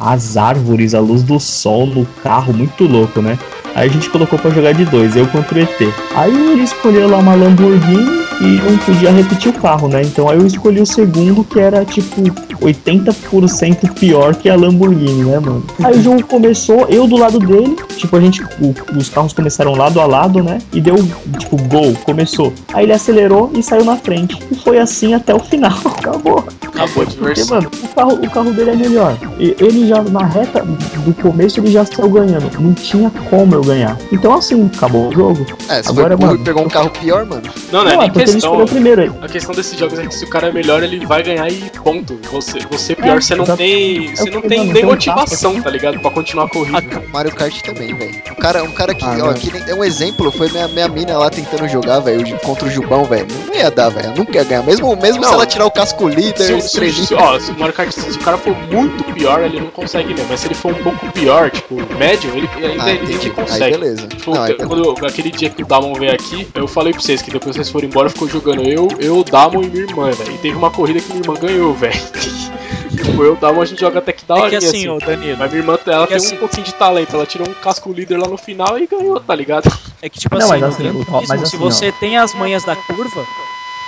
as árvores, a luz do sol no carro, muito louco, né? Aí a gente colocou pra jogar de dois, eu contra o ET. Aí ele escolheu lá uma Lamborghini e não podia repetir o carro, né? Então aí eu escolhi o segundo, que era tipo 80% pior que a Lamborghini, né, mano? Aí o jogo começou, eu do lado dele, tipo, a gente. o- os carros começaram lado a lado, né? E deu, tipo, gol, começou. Aí ele acelerou e saiu na frente. E foi assim até o final. Acabou. Acabou a Porque, mano, o carro, o carro dele é melhor. E ele já, na reta do começo, ele já saiu ganhando. Não tinha como eu ganhar. Então, assim, acabou o jogo. É, você Agora, foi burro mano. pegou um carro pior, mano. Não, não é Não, é nem ele questão. escolheu primeiro aí. A questão desses jogos é que se o cara é melhor, ele vai ganhar e ponto. Você, você pior, É, você não tem. Você É não o que, tem nem um motivação, tá ligado? Pra continuar a corrida. Mario Kart também, velho. Um cara, um cara que, Ah, ó, não. que é um exemplo, foi minha, minha mina lá tentando jogar, velho, contra o Jubão, velho. Não ia dar, velho. Nunca ia ganhar. Mesmo, mesmo Não. se ela tirar o casco líder, Se, o- se, o- estrelinha. se, ó, se o Mario Kart, se o cara for muito pior, ele não consegue mesmo. Mas se ele for um pouco pior, tipo, médio, ele ainda Ah, ele. Aí consegue. beleza. Tipo, Não, aí quando aquele dia que o Damon veio aqui, eu falei pra vocês que depois vocês foram embora, ficou jogando eu, eu, Damon e minha irmã, velho. E teve uma corrida que minha irmã ganhou, velho. tipo, eu Damon a gente joga até que da É hora. que assim, ô Danilo, Mas minha irmã, ela é tem assim- um pouquinho de talento, ela tirou um casco líder lá no final e ganhou, tá ligado? é que tipo Não, assim, mas assim, o- Turismo, mas se assim, você tem as manhas da curva,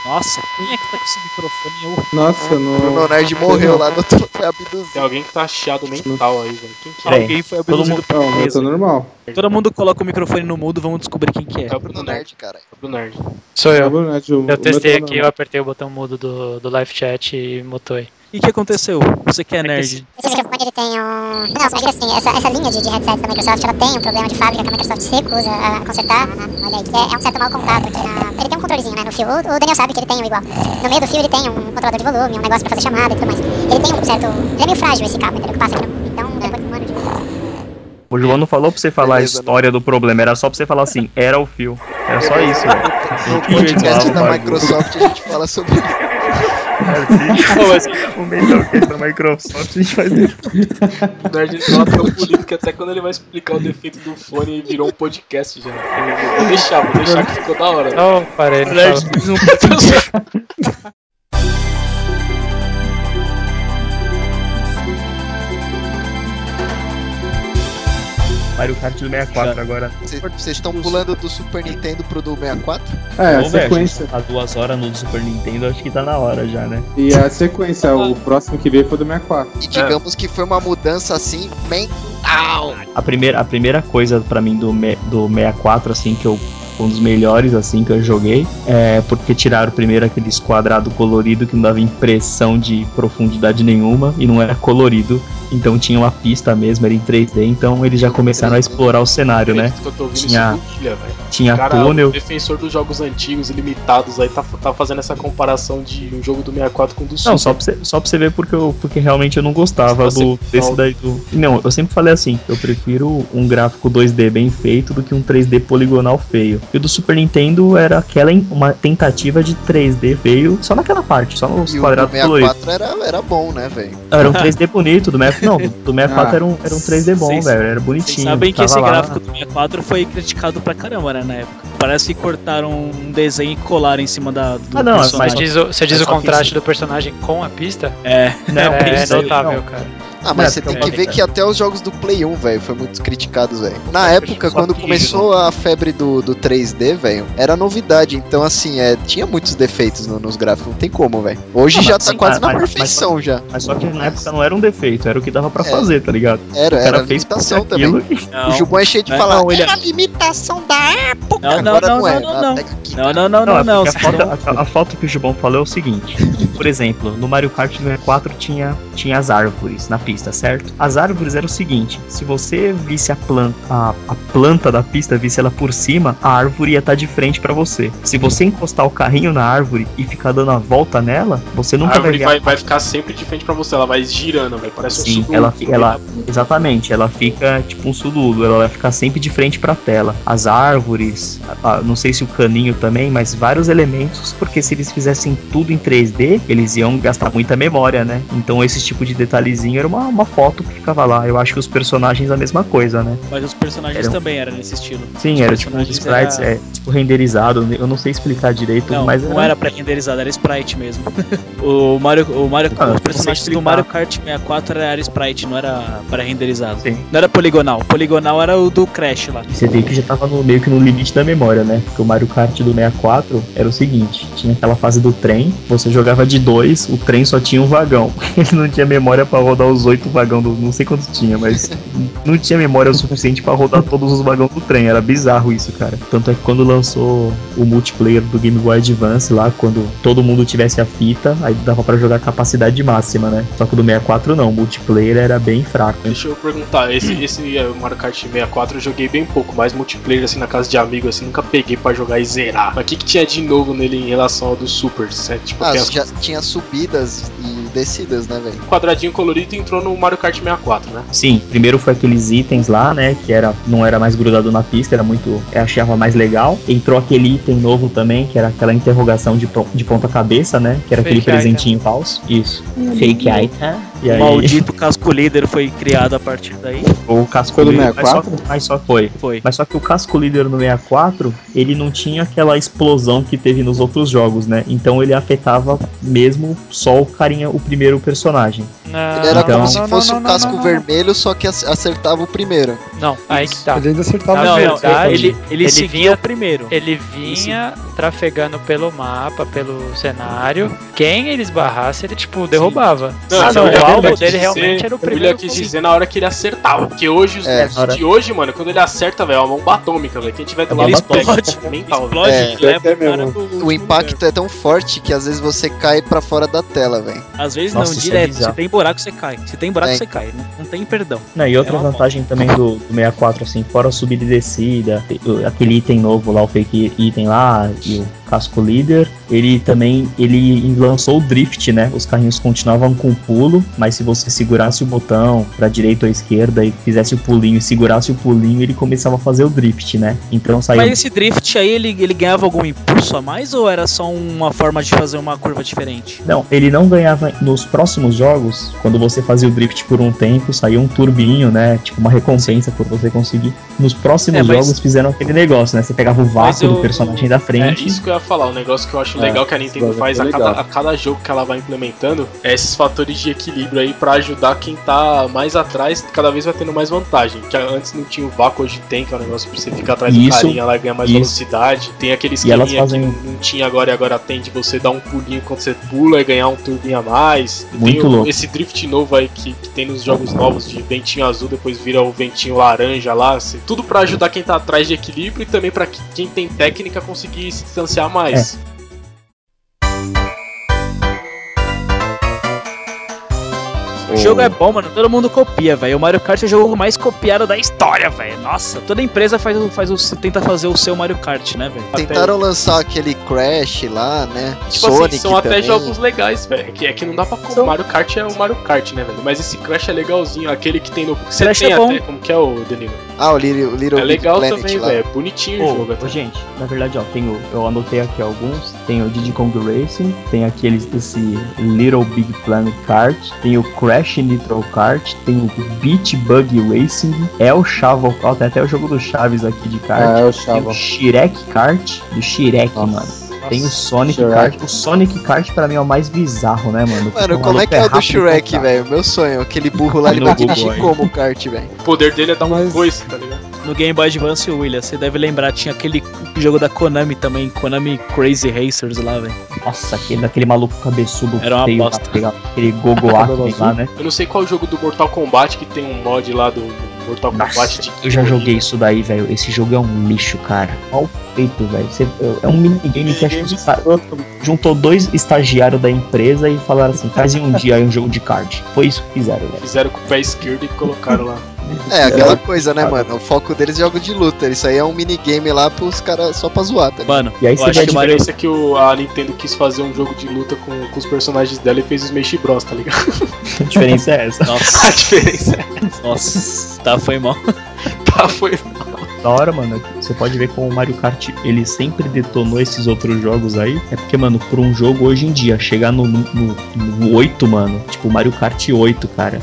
nossa, quem é que tá com esse microfone? Eu- Nossa, O não. Bruno Nerd morreu lá no foi abduzido. Tem alguém que tá chiado mental aí, velho. Quem que é? Alguém foi abduzido mundo- por Não, tá normal. Todo mundo coloca o microfone no mudo, vamos descobrir quem que é. É o Bruno Nerd. Cara. É o Bruno Nerd. Sou É eu. verdade, o- o Eu testei tá aqui, eu apertei o botão mudo do, do live chat e mutou aí. E o que aconteceu? Você que é nerd. Esse microfone ele tem um. Não, mas assim, essa, essa linha de, de headsets da Microsoft ela tem um problema de fábrica que a Microsoft se recusa a consertar. Olha aí, é, é um certo mal contato, porque na- ele tem um controlezinho né, no fio. O, o Daniel sabe que ele tem um igual. No meio do fio ele tem um controlador de volume, um negócio pra fazer chamada e tudo mais. Ele tem um certo. Ele é meio frágil esse cabo, entendeu? Que passa aqui no. Então, depois de um ano de. O João não falou pra você falar Beleza, a história do problema, era só pra você falar assim, era o fio. Era só isso, velho. No podcast da. Microsoft a gente fala sobre o melhor que da Microsoft a gente faz isso. O Nerd fala tão bonito que até quando ele vai explicar o defeito do fone, ele virou um podcast já. Vou deixar, vou deixar que ficou da hora. Então, parei, não Nerd fez um podcast. Mario Kart do 64 agora. Cê- Vocês estão pulando do Super Nintendo pro do 64? É, a Ô, velho, sequência. Há duas horas no Super Nintendo, acho que tá na hora já, né? E a sequência, o próximo que veio foi do 64. E digamos que foi uma mudança assim, mental. A primeira, a primeira coisa pra mim do, me- do 64, assim, que eu. Um dos melhores, assim, que eu joguei. É porque tiraram primeiro aquele quadrado colorido que não dava impressão de profundidade nenhuma e não era colorido. Então tinha uma pista mesmo, era em 3D. Então eles já começaram a explorar o cenário, né? Tinha- do Ilha. Tinha Cara, túnel. o defensor dos jogos antigos e limitados aí tá, tá fazendo essa comparação de um jogo do 64 com o do Super. Não, só pra, você, só pra você ver porque, eu, porque realmente eu não gostava Você- do, desse daí do. Não, eu sempre falei assim, eu prefiro um gráfico 2D bem feito do que um 3D poligonal feio. E o do Super Nintendo era aquela uma tentativa de 3D feio só naquela parte, só nos E o do quadrados coloridos. 64 era, era bom, né, velho? Era um 3D bonito, do 64. Não, do 64 Ah. era, um, era um 3D bom, velho. Era bonitinho. sabem que esse lá. gráfico do 64 foi criticado pra caramba, né, na época. Parece que cortaram um desenho e colaram em cima da, do Ah, não, Você mas- personagem. diz o, você diz Mas o contraste do personagem com a pista? É, Não, é, aí notável, não. cara. Ah, mas É, você tem que ver que até os jogos do Play 1, velho, foi muito criticados, velho. Na época, quando começou a febre do, do 3D, velho, era novidade. Então, assim, é, tinha muitos defeitos no- nos gráficos, não tem como, velho. Hoje Ah, já mas tá sim, quase mas- na mas- perfeição já. Mas só que na época não era um defeito, era o que dava pra É. fazer, tá ligado? Era, O cara era fez porque limitação também. não. O Jubão é cheio de Não, falar, não, ele- era a limitação da época. Não, não, Agora não, não, é. não, Ah, não. Não, não, não, não, é não. a, foto, a, a que o Gibão falou é o seguinte: por exemplo, no Mario Kart 64 tinha, tinha as árvores na pista, certo? As árvores era o seguinte: se você visse a planta, a, a planta da pista, visse ela por cima, a árvore ia estar de frente pra você. Se você encostar o carrinho na árvore e ficar dando a volta nela, você A nunca vai ver. a- vai, vai ficar sempre de frente pra você, ela vai girando, velho. Parece um Sim, sudoku, ela, né? ela, exatamente, ela fica tipo um suludo, ela vai ficar sempre de frente pra tela. As árvores, a- a- não sei se o caninho também, mas vários elementos, porque se eles fizessem tudo em 3D, eles iam gastar muita memória, né? Então esse tipo de detalhezinho era uma, uma foto que ficava lá. Eu acho que os personagens a mesma coisa, né? Mas os personagens Era um- também eram nesse estilo. Sim, Os era tipo personagens sprites, era- é, tipo renderizado, eu não sei explicar direito, Não, mas não era pré-renderizado, era sprite mesmo. o Mario, o Mario, Ah, os personagens do Mario Kart 64 era sprite, não era pré-renderizado. Sim. Não era poligonal. Poligonal era o do Crash lá. Você vê que já tava no, meio que no limite da memória, né? Porque o Mario Kart do 64 era o seguinte: tinha aquela fase do trem, você jogava de dois, o trem só tinha um vagão. Ele não tinha memória pra rodar os oito vagões, do, não sei quantos tinha, mas não tinha memória o suficiente pra rodar todos os vagões do trem. Era bizarro isso, cara. Tanto é que quando lançou o multiplayer do Game Boy Advance lá, quando todo mundo tivesse a fita, aí dava pra jogar capacidade máxima, né? Só que o do 64 não, o multiplayer era bem fraco. Deixa eu perguntar, esse, esse é, Mario Kart 64 eu joguei bem pouco, mais multiplayer assim na casa de amigos, assim, nunca peguei pra jogar e zerar. Mas o que, que tinha de novo nele em relação ao do Super? Certo? Tipo, Ah, as- já tinha subidas e descidas, né, velho? quadradinho colorido entrou no Mario Kart 64, né? Sim, primeiro foi aqueles itens lá, né? Que era, não era mais grudado na pista, era muito. Eu achava mais legal. Entrou aquele item novo também, que era aquela interrogação de, de ponta-cabeça, né? Que era aquele Fake presentinho falso. Isso. Fake item. E O aí, maldito casco líder foi criado a partir daí. o casco Foi do líder. Mas só, 64? mas só foi. Foi. Mas só que o casco líder no 64, ele não tinha aquela explosão que teve nos outros jogos, né? Então ele afetava mesmo só o carinha, o primeiro personagem. Era Então- como se não, fosse não, um não, casco não, não. vermelho, só que ac- acertava o primeiro. Não, aí que tá. Ele ainda acertava não, o não, verdade, ele, ele, ele seguia vinha- o primeiro. Ele vinha trafegando pelo mapa, pelo cenário. Quem ele esbarrasse, ele, tipo, derrubava. Não, Ah, não, o alvo dele dizer- realmente era o primeiro. quis dizer na hora que ele acertava. Porque hoje, os É, de hoje, mano, quando ele acerta, velho, é uma bomba atômica, velho. Quem tiver do lado Ele explode. Mental. Explode É, leva é o cara mesmo. do- O impacto é tão forte que às vezes você cai pra fora da tela, velho. Às vezes não, é direto. Se tem buraco, você cai. Se tem buraco, É. você cai. Não, não tem perdão. Não, e outra É vantagem também do, do 64, assim, fora a subida e descida, aquele item novo lá, o fake item lá, e o casco líder, ele também, ele lançou o drift, né? Os carrinhos continuavam com pulo, mas se você segurasse o botão pra direita ou esquerda e fizesse o pulinho e segurasse o pulinho, ele começava a fazer o drift, né? Então saiu... Mas esse drift aí, ele, ele ganhava algum impulso a mais ou era só uma forma de fazer uma curva diferente? Não, ele não ganhava nos próximos jogos, quando você fazia o drift por um tempo, saía um turbinho, né? Tipo uma recompensa por você conseguir. Nos próximos É, mas- jogos fizeram aquele negócio, né? Você pegava o vácuo eu- do personagem da É frente. isso que eu ia falar, um negócio que eu acho É, legal que a Nintendo faz a é cada, a cada jogo que ela vai implementando é esses fatores de equilíbrio aí pra ajudar quem tá mais atrás, cada vez vai tendo mais vantagem. Que antes não tinha o vácuo, hoje tem, que é um negócio pra você ficar atrás do Isso, carinha lá e ganhar mais isso. velocidade. Tem aquele esqueminha fazem- que não tinha agora e agora tem de você dar um pulinho quando você pula e ganhar um turbinho a mais. Muito tem o- louco. esse drift novo aí que, que tem nos jogos novos de ventinho azul, depois vira o ventinho laranja lá. assim. tudo pra ajudar quem tá atrás de equilíbrio e também pra que- quem tem técnica conseguir se distanciar mais. Jogo é bom, mano. Todo mundo copia, velho. O Mario Kart é o jogo mais copiado da história, velho. Nossa, toda empresa faz, o- faz o, tenta fazer o seu Mario Kart, né, velho? Tentaram lançar aquele Crash lá, né? Tipo Sonic assim, são até também. jogos legais, velho. É que, é que não dá pra. São- Mario Kart é o Mario Kart, né, velho? Mas esse Crash é legalzinho. Aquele que tem no. Você Crash tem é bom. até. Como que é o Danilo? Ah, o Little, Little É legal Planet também, velho. É bonitinho o Ô, jogo até. gente, na verdade, ó, tem o, eu anotei aqui alguns. Tem o Diddy Kong Racing, tem aqueles, esse Little Big Planet Kart, tem o Crash Nitro Kart, tem o Beach Buggy Racing, é o Shovel, ó, tem até o jogo do Chaves aqui de kart. Ah, eu Tem chavo. o Shrek Kart, do Shrek, mano. Tem o Sonic Shrek. Kart. O Sonic Kart pra mim é o mais bizarro, né, mano? Mano, O como é que é o do Shrek, velho? Meu sonho, aquele burro lá, ele No vai Google dirigir como o kart, velho. O poder dele é dar um Mas- coice, tá ligado? No Game Boy Advance, William, você deve lembrar, tinha aquele jogo da Konami também, Konami Crazy Racers lá, velho. Nossa, aquele, daquele maluco cabeçudo Era uma feio bosta. tá? Aquele Gogo lá, né? Eu não sei qual jogo do Mortal Kombat que tem um mod lá do Mortal Kombat Nossa, de eu já joguei isso daí, velho. Esse jogo é um lixo, cara. Mal feito, velho. Você- É um minigame que acho que juntou dois estagiários da empresa e falaram assim: fazem um dia aí um jogo de kart. Foi isso que fizeram, velho. Fizeram com o pé esquerdo e colocaram lá. É, aquela coisa, né, mano? O foco deles é jogo de luta. Isso aí é um minigame lá pros caras só pra zoar, tá ligado? Mano, E aí eu você acho A que o Mario diferença é que o, a Nintendo quis fazer um jogo de luta com, com os personagens dela e fez o Smash Bros, tá ligado? A diferença é essa. Nossa, A diferença é nossa, tá, foi mal. tá, foi. Da hora, mano, é você pode ver como o Mario Kart ele sempre detonou esses outros jogos aí. É porque, mano, por um jogo hoje em dia, chegar no, no, no 8, mano, tipo Mario Kart 8, cara.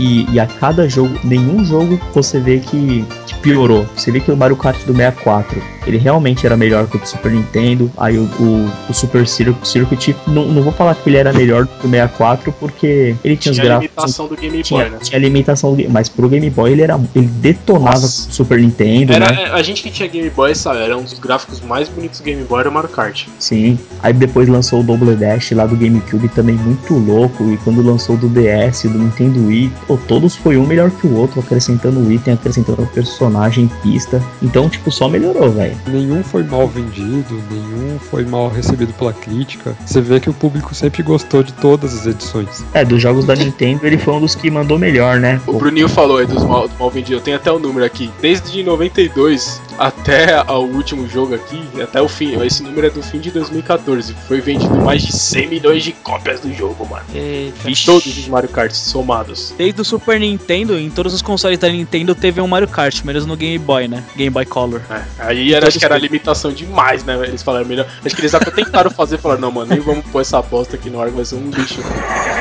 E, e a cada jogo, nenhum jogo você vê que, que piorou. Você vê que o Mario Kart do 64, ele realmente era melhor que o do Super Nintendo. Aí o, o, o Super Cir- Circuit, não, não vou falar que ele era melhor do que o 64, porque ele tinha, Tinha os gráficos limitação do Game Boy, tinha, né? tinha limitação do mas pro Game Boy ele era ele detonava Nossa. o Super Nintendo, Era, né? é, a gente que tinha Game Boy, sabe, era um dos gráficos mais bonitos do Game Boy, era o Mario Kart. Sim. Aí depois lançou o Double Dash lá do GameCube também muito louco. E quando lançou do DS, do Nintendo Wii, pô, todos foi um melhor que o outro, acrescentando item, acrescentando personagem, pista. Então, tipo, só melhorou, velho. Nenhum foi mal vendido, nenhum foi mal recebido pela crítica. Você vê que o público sempre gostou de todas as edições. É, dos jogos da Nintendo, ele foi um dos que mandou melhor, né? O Bruninho falou aí dos mal, do mal vendidos, eu tenho até o número aqui. Desde 92 até o último jogo aqui, até o fim, esse número é do fim de 2014. Foi vendido mais de 100 milhões de cópias do jogo, mano. Eita. Vixe. Todos os Mario Kart somados. Desde o Super Nintendo, em todos os consoles da Nintendo teve um Mario Kart, menos no Game Boy, né? Game Boy Color. É, aí era, acho que era limitação demais, né? Eles falaram melhor. Acho que eles até tentaram fazer, falaram, não, mano, nem vamos pôr essa bosta aqui no ar, vai ser um lixo.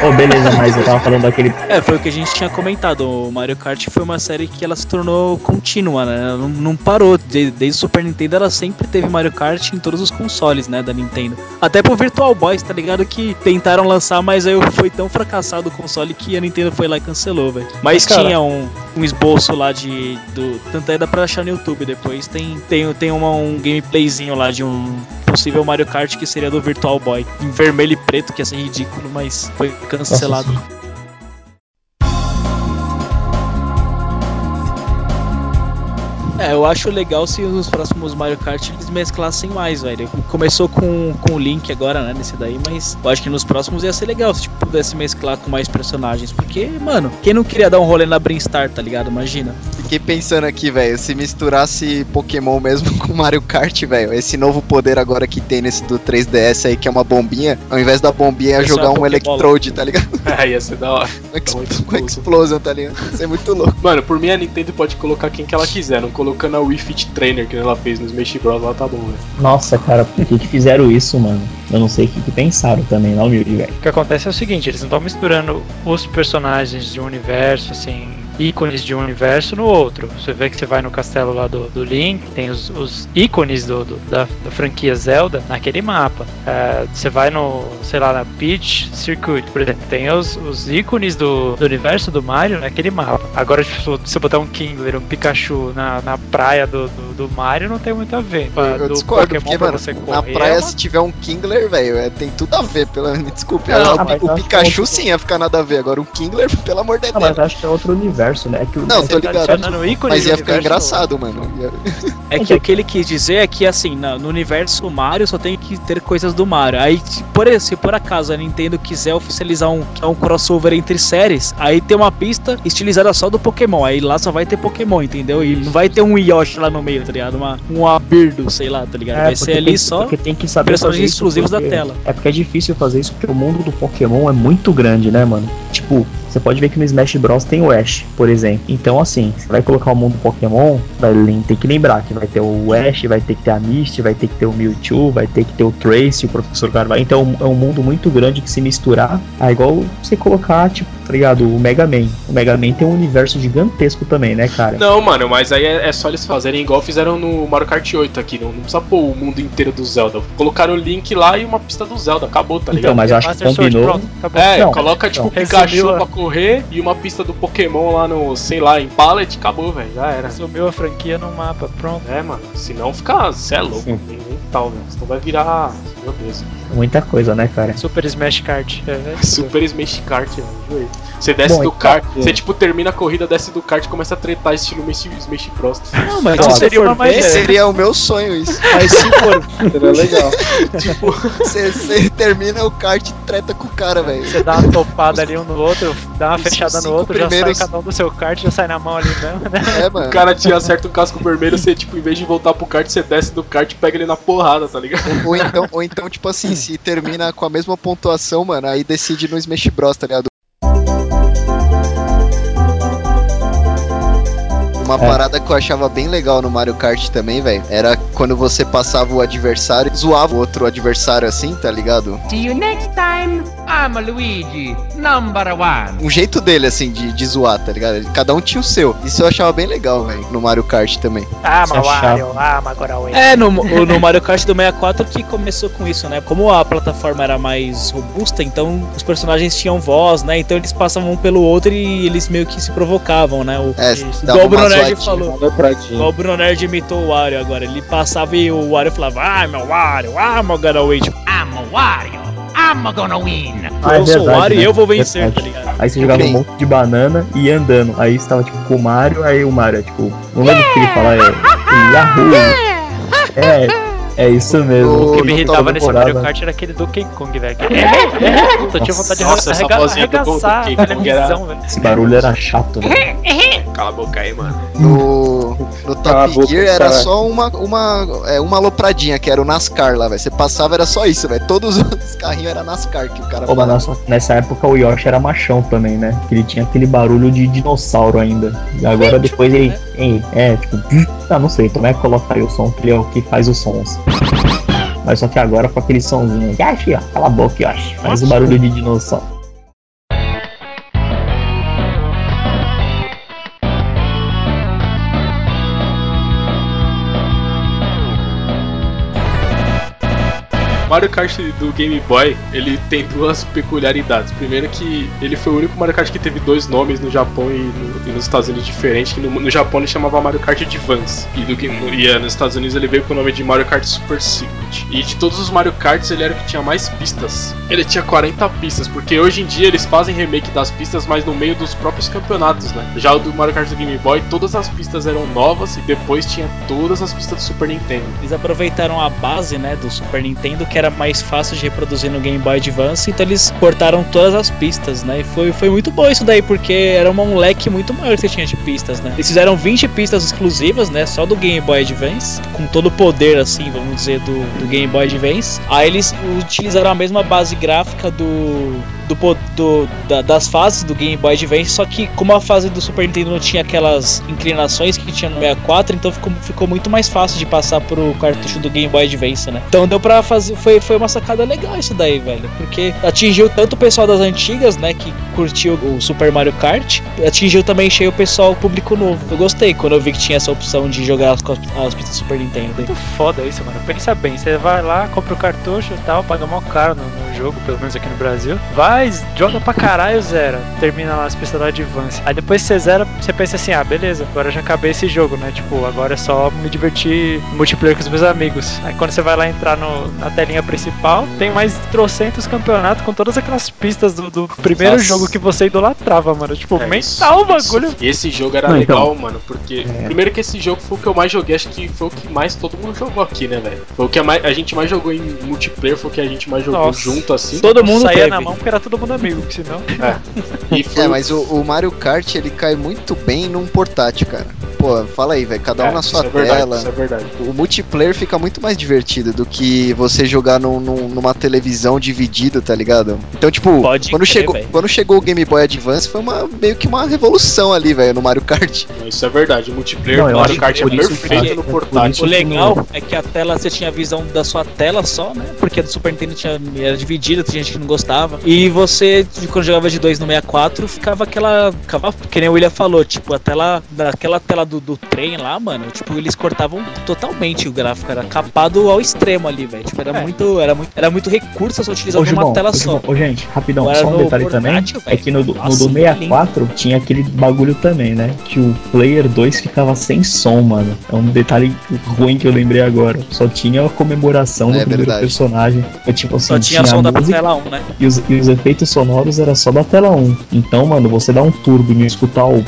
Oh, beleza, mas eu tava falando daquele. É, foi o que a gente tinha comentado. O Mario Kart foi uma série que ela se tornou contínua, né? Ela não, não parou. De- desde o Super Nintendo ela sempre teve Mario Kart em todos os consoles, né, da Nintendo. Até pro Virtual Boy, tá ligado? Que tentaram lançar, mas aí foi tão fracassado o console que a Nintendo foi lá e cancelou, velho. Mas Cara. tinha um, um esboço lá de. Do, tanto é dá pra achar no YouTube depois. Tem, tem, tem uma, um gameplayzinho lá de um possível Mario Kart que seria do Virtual Boy. Em vermelho e preto, que ia ser ridículo, mas foi cancelado. É, eu acho legal se os próximos Mario Kart eles mesclassem mais, velho. Começou com, com o Link agora, né, nesse daí, mas eu acho que nos próximos ia ser legal se tipo, pudesse mesclar com mais personagens. Porque, mano, quem não queria dar um rolê na Brinstar, tá ligado? Imagina. Fiquei pensando aqui, velho, se misturasse Pokémon mesmo com Mario Kart, velho, esse novo poder agora que tem nesse do 3DS aí, que é uma bombinha, ao invés da bombinha ia é jogar um. Electrode, tá ligado? É, ia ser da hora. Um, um. Explosion, tá ligado? Isso é muito louco. Mano, por mim a Nintendo pode colocar quem que ela quiser, não colocando a Wii Fit Trainer que ela fez no Smash Bros. lá tá bom, velho. Nossa, cara, por que, que fizeram isso, mano? Eu não sei o que, que pensaram também, não, humilde, velho. O que acontece é o seguinte, eles não estão misturando os personagens de um universo, assim, ícones de um universo no outro. Você vê que você vai no castelo lá do, do Link, tem os, os ícones do, do da, da, franquia Zelda naquele mapa. É, você vai no, sei lá, na Peach Circuit, por exemplo, tem os, os ícones do, do universo do Mario naquele mapa. Agora, tipo, se você botar um Kingler, um Pikachu na, na praia do, do, do Mario, não tem muito a ver. Eu, eu do discordo, porque, mano, na praia, é uma... se tiver um Kingler, velho, é, tem tudo a ver, pela, me desculpe. Não, o, o Pikachu sim ia ficar nada a ver, agora o Kingler, pelo amor de Deus. Mas acho que é outro universo, né? É que não, tô ligado. Tá mas ia ficar engraçado, mano. É que o que ele quis dizer é que, assim, no universo Mario só tem que ter coisas do Mario. Aí, por, se por acaso a Nintendo quiser oficializar um, um crossover entre séries, aí tem uma pista estilizada só do Pokémon. Aí lá só vai ter Pokémon, entendeu? E não vai ter um Yoshi lá no meio, tá ligado? Uma, um Abirdo, sei lá, tá ligado? É, vai ser ali só porque tem que saber personagens exclusivos da tela. É porque é difícil fazer isso porque o mundo do Pokémon é muito grande, né, mano? Tipo, você pode ver que no Smash Bros tem o Ash, por exemplo. Então, assim, você vai colocar o mundo Pokémon, vai ter que lembrar que vai ter o Ash, vai ter que ter a Misty, vai ter que ter o Mewtwo, vai ter que ter o Trace, o Professor Carvalho. Então, é um mundo muito grande que se misturar. É igual você colocar, tipo, tá ligado? O Mega Man. O Mega Man tem um universo gigantesco também, né, cara? Não, mano, mas aí é, é só eles fazerem igual fizeram no Mario Kart 8 aqui. Não, não precisa pôr o mundo inteiro do Zelda. Colocaram o Link lá e uma pista do Zelda. Acabou, tá ligado? Então, mas acho que combinou. é, não, coloca tipo então, Pikachu pra correr e uma pista do Pokémon lá no, sei lá, em Pallet, acabou, velho. Já era. Sumiu a franquia no mapa, pronto. É, mano. Senão fica. Cê é louco. Nem, tal, velho. Senão vai virar. Meu Deus. Muita coisa, né, cara? Super Smash Kart. É, é Super Smash Kart, velho. Você desce Bom, do então, kart, é. você tipo termina a corrida, desce do kart e começa a tretar estilo Smash, Smash Bros. Não, mas isso seria uma mais Seria o meu sonho isso. Mas se for. Seria legal. tipo, você termina o kart e treta com o cara, velho. Você dá uma topada ali um no outro, dá uma fechada no outro, primeiros... já sai cada um do seu kart, já sai na mão ali mesmo, né? É, mano. O cara te acerta um casco vermelho, você tipo, em vez de voltar pro kart, você desce do kart e pega ele na porrada, tá ligado? Ou, então, ou então, tipo assim, se termina com a mesma pontuação, mano, aí decide no Smash Bros, tá ligado? Uma é. parada que eu achava bem legal no Mario Kart também, velho, era quando você passava o adversário, zoava o outro adversário assim, tá ligado? See you next time, I'm a Luigi, number one. Um jeito dele, assim, de, de zoar, tá ligado? Cada um tinha o seu. Isso eu achava bem legal, velho, no Mario Kart também. Ah, Mario, ah, agora É, no, no Mario Kart do 64 que começou com isso, né? Como a plataforma era mais robusta, então os personagens tinham voz, né? Então eles passavam um pelo outro e eles meio que se provocavam, né? O, é, dava uma Nerd falou. o Bruno Nerd imitou o Wario agora. Ele passava e o Wario falava: Ah, meu Wario, I'm gonna win. Tipo, I'm a Wario. I'm gonna win. Ah, é eu sou o Wario né? e eu vou vencer, tá ligado? Aí você jogava um monte de banana e ia andando. Aí você tava tipo com o Mario, aí o Mario, tipo, não lembro o que ele fala, é Yahoo! É, é isso mesmo. O que me irritava nesse Mario Kart era aquele Donkey Kong, velho. É, Puta, eu tinha vontade de Nossa, arrega arregaçar a televisão, velho. Esse barulho era chato, né? Cala a boca aí, mano. No, no Top boca, Gear era só uma, uma, é, uma alopradinha, que era o NASCAR lá, velho. Você passava, era só isso, velho. Todos os carrinhos era NASCAR que o cara Pô, mas nessa época o Yoshi era machão também, né? Ele tinha aquele barulho de dinossauro ainda. E agora depois ele. É, tipo. Ah, não sei, como é que coloca aí o som, que ele é o que faz os sons. Mas só que agora com aquele somzinho. Yoshi, ó, cala a boca, Yoshi. Faz o barulho de dinossauro. Mario Kart do Game Boy, ele tem duas peculiaridades. Primeiro que ele foi o único Mario Kart que teve dois nomes no Japão e, no, e nos Estados Unidos diferentes, que no, no, Japão ele chamava Mario Kart Advance, e, do, e uh, nos Estados Unidos ele veio com o nome de Mario Kart Super Circuit. E de todos os Mario Karts, ele era o que tinha mais pistas. Ele tinha 40 pistas, porque hoje em dia eles fazem remake das pistas, mas no meio dos próprios campeonatos, né? Já o do Mario Kart do Game Boy, todas as pistas eram novas e depois tinha todas as pistas do Super Nintendo. Eles aproveitaram a base, né, do Super Nintendo, que era mais fácil de reproduzir no Game Boy Advance, então eles cortaram todas as pistas, né? E foi, foi muito bom isso daí, porque era um leque muito maior que você tinha de pistas, né? Eles fizeram 20 pistas exclusivas, né? Só do Game Boy Advance, com todo o poder, assim, vamos dizer, do, do Game Boy Advance. Aí eles utilizaram a mesma base gráfica do do, do- da- das fases do Game Boy Advance, só que como a fase do Super Nintendo não tinha aquelas inclinações que tinha no 64, então ficou, ficou muito mais fácil de passar pro cartucho do Game Boy Advance, né? Então deu pra fazer. Foi, foi uma sacada legal isso daí, velho. Porque atingiu tanto o pessoal das antigas, né? Que curtiu o Super Mario Kart, atingiu também cheio o pessoal público novo. Eu gostei quando eu vi que tinha essa opção de jogar as, as pistas do Super Nintendo. Muito foda isso, mano. Pensa bem, você vai lá, compra o cartucho e tal, paga mó caro no, no jogo, pelo menos aqui no Brasil. Vai, joga pra caralho, zera. Termina lá as pistas do Advance. Aí depois você zera, você pensa assim, ah, beleza, agora já acabei esse jogo, né? Tipo, agora é só me divertir multiplayer com os meus amigos. Aí quando você vai lá entrar no- na telinha principal, tem mais trocentos campeonatos com todas aquelas pistas do, do primeiro Nossa. jogo que você idolatrava, mano. Tipo, É, mental o isso- bagulho. E esse jogo era Não, então. legal, mano, porque. Primeiro que esse jogo foi o que eu mais joguei, acho que foi o que mais todo mundo jogou aqui, né, velho? Foi o que a, mais- a gente mais jogou em multiplayer, foi o que a gente mais jogou Nossa. junto, assim. Todo mundo Saía teve. na mão porque era todo mundo amigo, que senão. E foi É, mas o, o Mario Kart ele cai muito bem num portátil, cara. Pô, fala aí, velho. Cada um é, na sua isso é verdade, tela. Isso é verdade. O multiplayer fica muito mais divertido do que você jogar num- num- numa televisão dividida, tá ligado? Então, tipo, Pode quando, crer, chegou, quando chegou o Game Boy Advance foi uma, meio que uma revolução ali, velho, no Mario Kart. Isso é verdade. O multiplayer Não, eu Mario acho Kart que é perfeito que- no é por portátil. O legal é que a tela você tinha a visão da sua tela só, né? Porque a do Super Nintendo tinha, era dividida, tinha gente que não gostava. E você, quando jogava de 2 no 64, ficava aquela. Ficava, que nem o William falou, tipo, a tela. Daquela tela do, do trem lá, mano, tipo, eles cortavam totalmente o gráfico, era capado ao extremo ali, velho. Tipo, era É. muito. Era muito, era muito recurso só utilizando Ô, uma tela ô, só. Ô, gente, rapidão, Agora só um detalhe também. portátil, É que no, do- no nossa, do que 64 tinha aquele bagulho também, né? Que o Player 2 ficava sem som, mano. É um detalhe ruim que eu lembrei agora. Só tinha a comemoração do É primeiro verdade. personagem. É tipo assim, Só tinha tinha som a da música tela 1, né? e os, e os efeitos sonoros era só da tela 1. Então, mano, você dá um turbo e escutar o.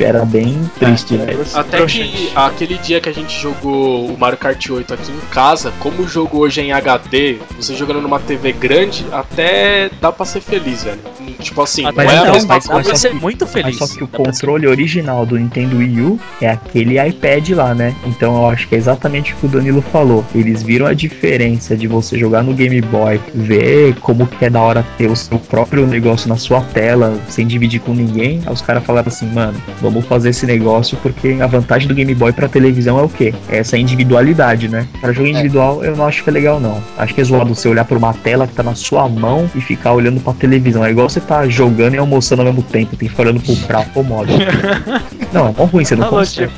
Era bem triste, velho. Até que aquele dia que a gente jogou o Mario Kart 8 aqui em casa, como o jogo hoje é em HD, você jogando numa TV grande, até dá pra ser feliz, velho. Tipo assim, Até não é a então, mesma mas- dá pra coisa. ser muito Mas feliz. só que o controle original do Nintendo Wii U é aquele iPad lá, né? Então eu acho que é exatamente o que o Danilo falou. Eles viram a diferença de você jogar no Game Boy, ver como que é da hora ter o seu próprio negócio na sua tela, sem dividir com ninguém. Aí os caras falaram assim, mano, vamos fazer esse negócio porque a vantagem do Game Boy pra televisão é o quê? É essa individualidade, né? Para jogo individual eu não acho que é legal, não. Acho que é zoado você olhar pra uma tela que tá na sua mão e ficar olhando pra televisão. É igual você tá jogando e almoçando ao mesmo tempo, tem que ficar olhando pro prato ou modo. Não, é mó ruim, você não consegue.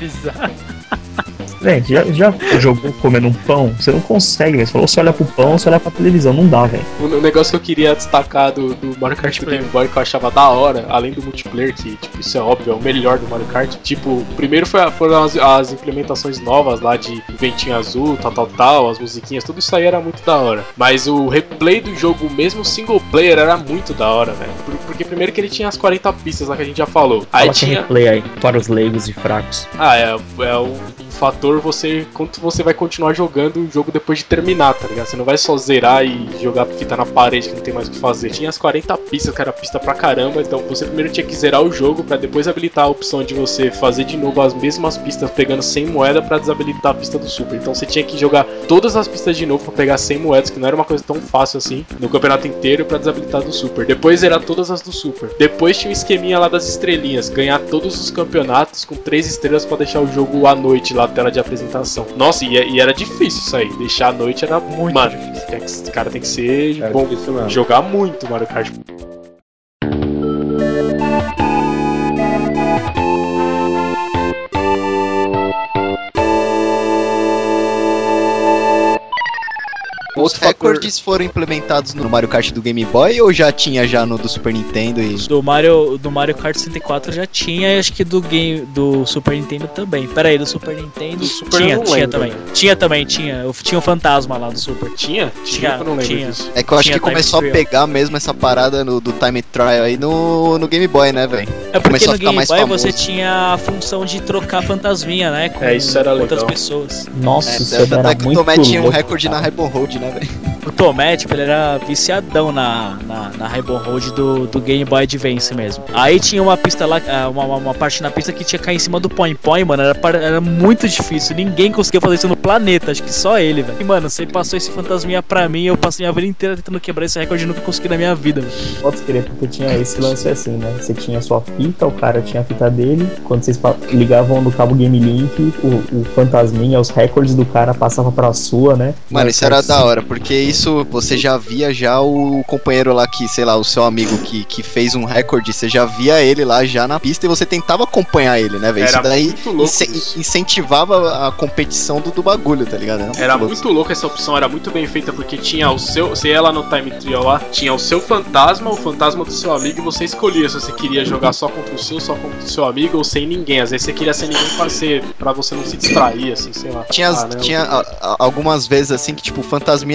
Gente, já, já jogou comendo um pão? Você não consegue, velho. Você falou, você olha pro pão, você olha pra televisão, não dá, velho. O o negócio que eu queria destacar do, do Mario Kart do Game Boy que eu achava da hora, além do multiplayer, que tipo, isso é óbvio, é o melhor do Mario Kart. Tipo, primeiro foi a- foram as, as implementações novas lá de ventinho azul, tal, tal, tal, as musiquinhas, tudo isso aí era muito da hora. Mas o replay do jogo, mesmo single player, era muito da hora, velho. Por- Porque primeiro que ele tinha as 40 pistas lá que a gente já falou. Aí Fala é tinha. replay aí, para os leigos e fracos. Ah, é, é o fator você. Quanto você vai continuar jogando o jogo depois de terminar, tá ligado? Você não vai só zerar e jogar fita na parede que não tem mais o que fazer. Tinha as 40 pistas, que era pista pra caramba, então você primeiro tinha que zerar o jogo pra depois habilitar a opção de você fazer de novo as mesmas pistas pegando 100 moedas pra desabilitar a pista do Super. Então você tinha que jogar todas as pistas de novo pra pegar 100 moedas, que não era uma coisa tão fácil assim, no campeonato inteiro pra desabilitar do Super. Depois zerar todas as do Super. Depois tinha um esqueminha lá das estrelinhas, ganhar todos os campeonatos com três estrelas pra deixar o jogo à noite lá, tela de apresentação. Nossa, e, e era difícil isso aí. Deixar à noite era muito. Mano, que- esse cara tem que ser Era bom. difícil. Jogar muito Mario Kart. Os recordes foram implementados no Mario Kart do Game Boy ou já tinha já no do Super Nintendo e Do Mario, do Mario Kart 64 já tinha, e acho que do game do Super Nintendo também. Pera aí, do Super Nintendo Do Super tinha, tinha lembro, também. Tinha também, tinha. Eu tinha o fantasma lá do Super. Tinha? Tinha, eu não lembro tinha. disso. É que eu acho Tinha que começou a pegar mesmo essa parada no- do time trial aí no, no Game Boy, né, velho? É porque Começou no Game mais Boy famoso. você tinha a função de trocar fantasminha, né? Com É, isso era outras legal. pessoas. Nossa, É, isso era é que o muito Tomé tinha um recorde cara. na Rainbow Road, né? O Tomé, tipo, ele era viciadão na, na, na Rainbow Road do, do Game Boy Advance mesmo. Aí tinha uma pista lá, ah, uma, uma, uma parte na pista que tinha que cair em cima do Point Point, mano. Era, era muito difícil. Ninguém conseguia fazer isso no planeta. Acho que só ele, velho. E, mano, você passou esse fantasminha pra mim. Eu passei minha vida inteira tentando quebrar esse recorde e nunca consegui na minha vida, velho. Pode crer, porque tinha esse lance assim, né? Você tinha a sua fita, o cara tinha a fita dele. Quando vocês ligavam no cabo Game Link, o, o fantasminha, os recordes do cara passavam pra sua, né? Mano, Mas isso era assim, da hora, porque isso você já via já o companheiro lá que, sei lá, o seu amigo que, que fez um recorde, você já via ele lá já na pista e você tentava acompanhar ele, né, velho? Isso Era daí muito ince- isso. incentivava a competição do, do bagulho, tá ligado? Era louco. muito louco essa opção, era muito bem feita porque tinha o seu. Você ia lá no Time Trial lá, tinha o seu fantasma, o fantasma do seu amigo, e você escolhia se você queria jogar só contra o seu, só contra o seu amigo ou sem ninguém. Às vezes você queria sem ninguém pra, ser, pra você não se distrair, assim, sei lá. Tinha, Ah, né, tinha algumas vezes assim que, tipo, o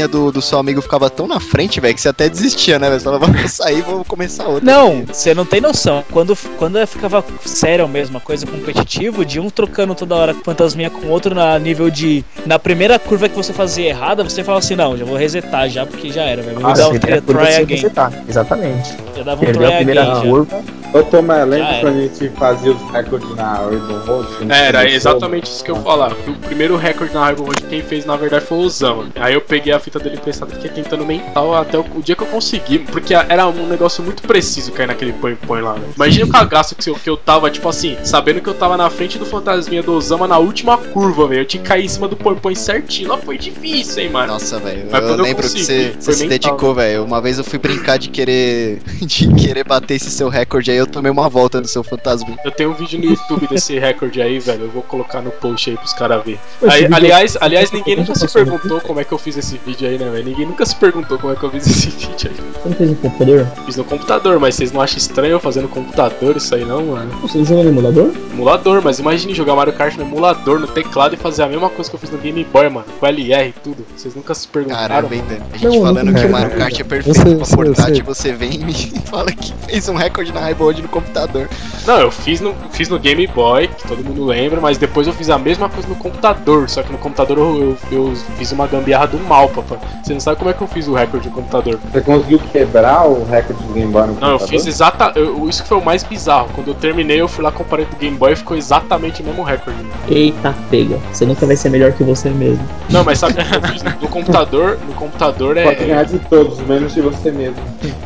do, do seu amigo ficava tão na frente, velho, que você até desistia, né? velho? Você falava, vou sair, vou começar outra. Não, você não tem noção. Quando, quando ficava sério mesmo, a coisa competitiva, de um trocando toda hora com fantasminha com outro na nível de. Na primeira curva que você fazia errada, você falava assim: não, já vou resetar já, porque já era, velho. Vou Ah, dar um try, curva again. resetar, Exatamente. Já dava um Perdeu try a primeira again. já. Ô, Tomé, lembra era. quando a gente fazia os recordes na Rainbow Road? que É, Era exatamente isso que eu falava. que O primeiro recorde na Rainbow Road quem fez na verdade foi o Zama. Aí eu peguei a fita dele emprestada e fiquei tentando mental até o, o dia que eu consegui. Porque era um negócio muito preciso cair naquele põe põe lá, velho. Imagina o cagaço que eu, que eu tava, tipo assim, sabendo que eu tava na frente do fantasminha do Osama na última curva, velho. Eu tinha que cair em cima do põe põe certinho. Lá foi difícil, hein, mano. Nossa, velho. Mas Eu eu lembro que consegui, você, foi você se dedicou, velho. Uma vez eu fui brincar de querer de querer bater esse seu recorde aí, eu tomei uma volta no seu fantasma. Eu tenho um vídeo no YouTube desse recorde aí, velho. Eu vou colocar no post aí pros caras verem. Vídeo- aliás, aliás, ninguém nunca se eu perguntou como é que eu fiz esse vídeo aí, né, velho? Ninguém nunca se perguntou como é que eu fiz esse vídeo aí. Você não fez no computador? Fiz no computador, mas vocês não acham estranho eu fazer no computador isso aí não, mano? Você jogou no emulador? Emulador, mas imagine jogar Mario Kart no emulador, no teclado e fazer a mesma coisa que eu fiz no Game Boy, mano. Com LR e tudo. Vocês nunca se perguntaram? Caramba, hein, velho. A gente Não, falando não que o Mario. Kart é perfeito Eu sei, pra eu eu portátil, você vem e me fala que fez um recorde na Rainbow Road no computador. Não, eu fiz no, fiz no Game Boy, que todo mundo lembra, mas depois eu fiz a mesma coisa no computador. Só que no computador eu, eu, eu fiz uma gambiarra do mal, papai. Você não sabe como é que eu fiz o recorde no computador. Você conseguiu quebrar o recorde do Game Boy no Não, eu computador? fiz exata. eu- isso que foi o mais bizarro. Quando eu terminei, eu fui lá comparei com o Game Boy e ficou exatamente o mesmo recorde. Eita, pega. Você nunca vai ser melhor que você mesmo. Não, mas sabe o que eu fiz? No computador, no computador Pode é. ganhar de todos, menos de você mesmo.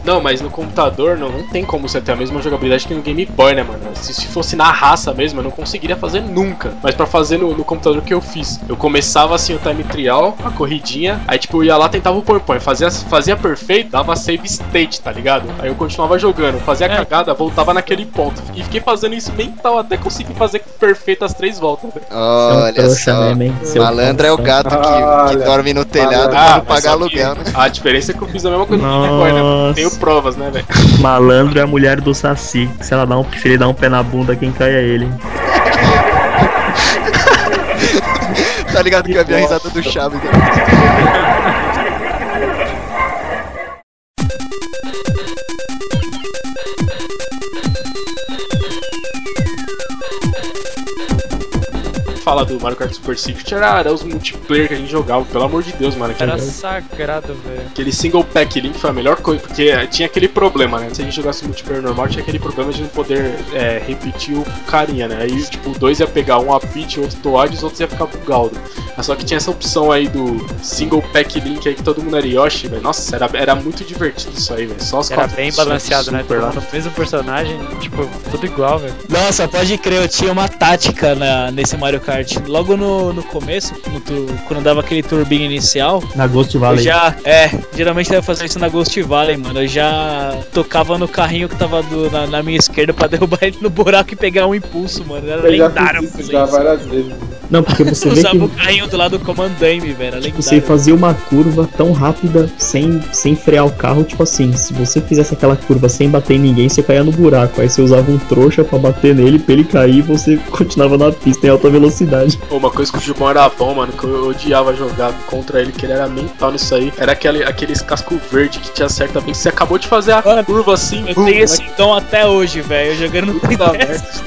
Não, mas no computador não, não tem como você ter a mesma jogabilidade que no Game Boy, né, mano? Se, se fosse na raça mesmo, eu não conseguiria fazer nunca. Mas pra fazer no, no computador que eu fiz, eu começava assim o time trial, a corridinha, aí tipo eu ia lá, tentava o PowerPoint, fazia, fazia perfeito, dava save state, tá ligado? Aí eu continuava jogando, fazia a cagada, voltava naquele ponto. E fiquei fazendo isso mental até conseguir fazer perfeito as três voltas. velho. Olha é um só. mesmo, Malandro é o gato que, que dorme no telhado Ah, pra pagar que aluguel, né? A diferença é que eu fiz a mesma coisa no Game Boy, né? Tenho Nossa. provas, né, velho? Malandro é a mulher do Saci. Se ela dá um, se ele dá um pé na bunda, quem cai é ele. Tá ligado que eu vi a risada do Chaves. né? Fala do Mario Kart Super Circuit, era, era os multiplayer que a gente jogava, pelo amor de Deus, mano. Era sagrado, velho. aquele single pack link foi a melhor coisa, porque eh, tinha aquele problema, né? Se a gente jogasse multiplayer normal, tinha aquele problema de não poder eh, repetir o carinha, né? Aí, tipo, dois ia pegar um a Peach, outro Toad, os outros ia ficar bugado. Mas só que tinha essa opção aí do single pack link aí que todo mundo era Yoshi, velho. Nossa, era, era muito divertido isso aí, velho. Só os Era bem balanceado, né? Todo mundo, mesmo personagem, tipo, tudo igual, velho. Nossa, pode crer, eu tinha uma tática na, nesse Mario Kart. Logo no, no começo, no tu- quando dava aquele turbinho inicial, Na Ghost Valley. já. É, geralmente eu fazer isso na Ghost Valley, mano. Eu já tocava no carrinho que tava do- na, na minha esquerda pra derrubar ele no buraco e pegar um impulso, mano. Era Eu já lendário fiz isso já várias vezes. Não, porque você vê Usava que o carrinho do lado do Command Dame, velho. Era você lendário. fazia uma curva tão rápida sem, sem frear o carro, tipo assim, se você fizesse aquela curva sem bater em ninguém, você caía no buraco. Aí você usava um trouxa pra bater nele, pra ele cair e você continuava na pista em alta velocidade. Pô, Uma coisa que o Gilbão era bom, mano, que eu odiava jogar contra ele, que ele era mental nisso aí, era aquele, aqueles casco verde que te acerta bem. Você acabou de fazer a Mano, curva assim, Eu bum, tenho né? esse dom até hoje, velho. Eu jogando no Puta.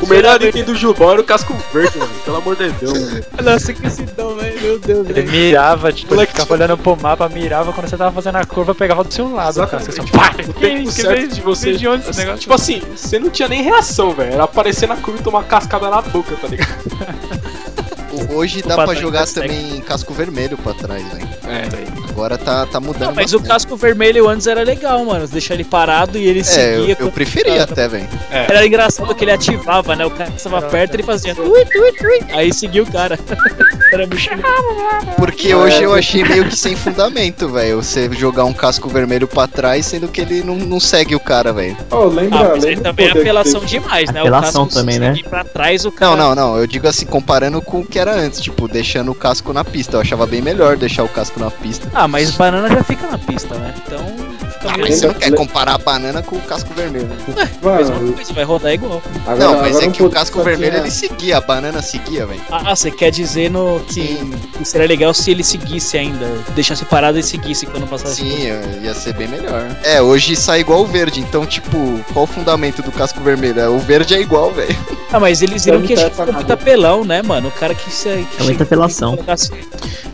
O melhor item do Gilbão era o casco verde, mano. Pelo amor de Deus. mano. Nossa, que cidão, velho. Meu Deus, Ele velho. mirava, tipo, ele ficava olhando pro mapa, mirava, quando você tava fazendo a curva, pegava do seu lado, cara. Você só, pá, O que tempo isso, que certo de você. de onde esse assim, negócio? tipo assim, você não tinha nem reação, velho. Era aparecer na curva e tomar cascada na boca, tá ligado? O- Hoje dá pra trás jogar também casco vermelho pra trás, velho. É, velho. Agora tá, tá mudando Não, mas o bastante. casco vermelho antes era legal, mano. Deixar ele parado e ele É, eu, seguia. eu quando- preferia até, velho. Era engraçado que ele ativava, né? O cara estava perto e ele fazia. Tui, tui, tui. Aí seguia o cara. Era muito Porque hoje eu achei meio que sem fundamento, velho. Você jogar um casco vermelho pra trás, sendo que ele não, não segue o cara, velho. Oh, lembra, Ah, mas aí lembra também é o apelação demais, né? Apelação o casco também, né? pra trás, o cara. Não, não, não. Eu digo assim, comparando com o que era antes, tipo, deixando o casco na pista. Eu achava bem melhor deixar o casco na pista. Ah, mas banana já fica na pista, né? Então. Ah, mas você não quer comparar a banana com o casco vermelho. né? mesma Mano, coisa, vai rodar igual. agora, Não, mas é que o casco vermelho tinha- ele seguia, a banana seguia, velho. Ah, você quer dizer no que, que seria legal se ele seguisse ainda, deixasse parado e seguisse quando passasse. Sim, é, ia ser bem melhor. É, hoje sai igual o verde, então, tipo, qual o fundamento do casco vermelho? É, O verde é igual, velho. Ah, mas eles viram que a não gente tá ficou muito apelão, né, mano? O cara que se. É muita apelação.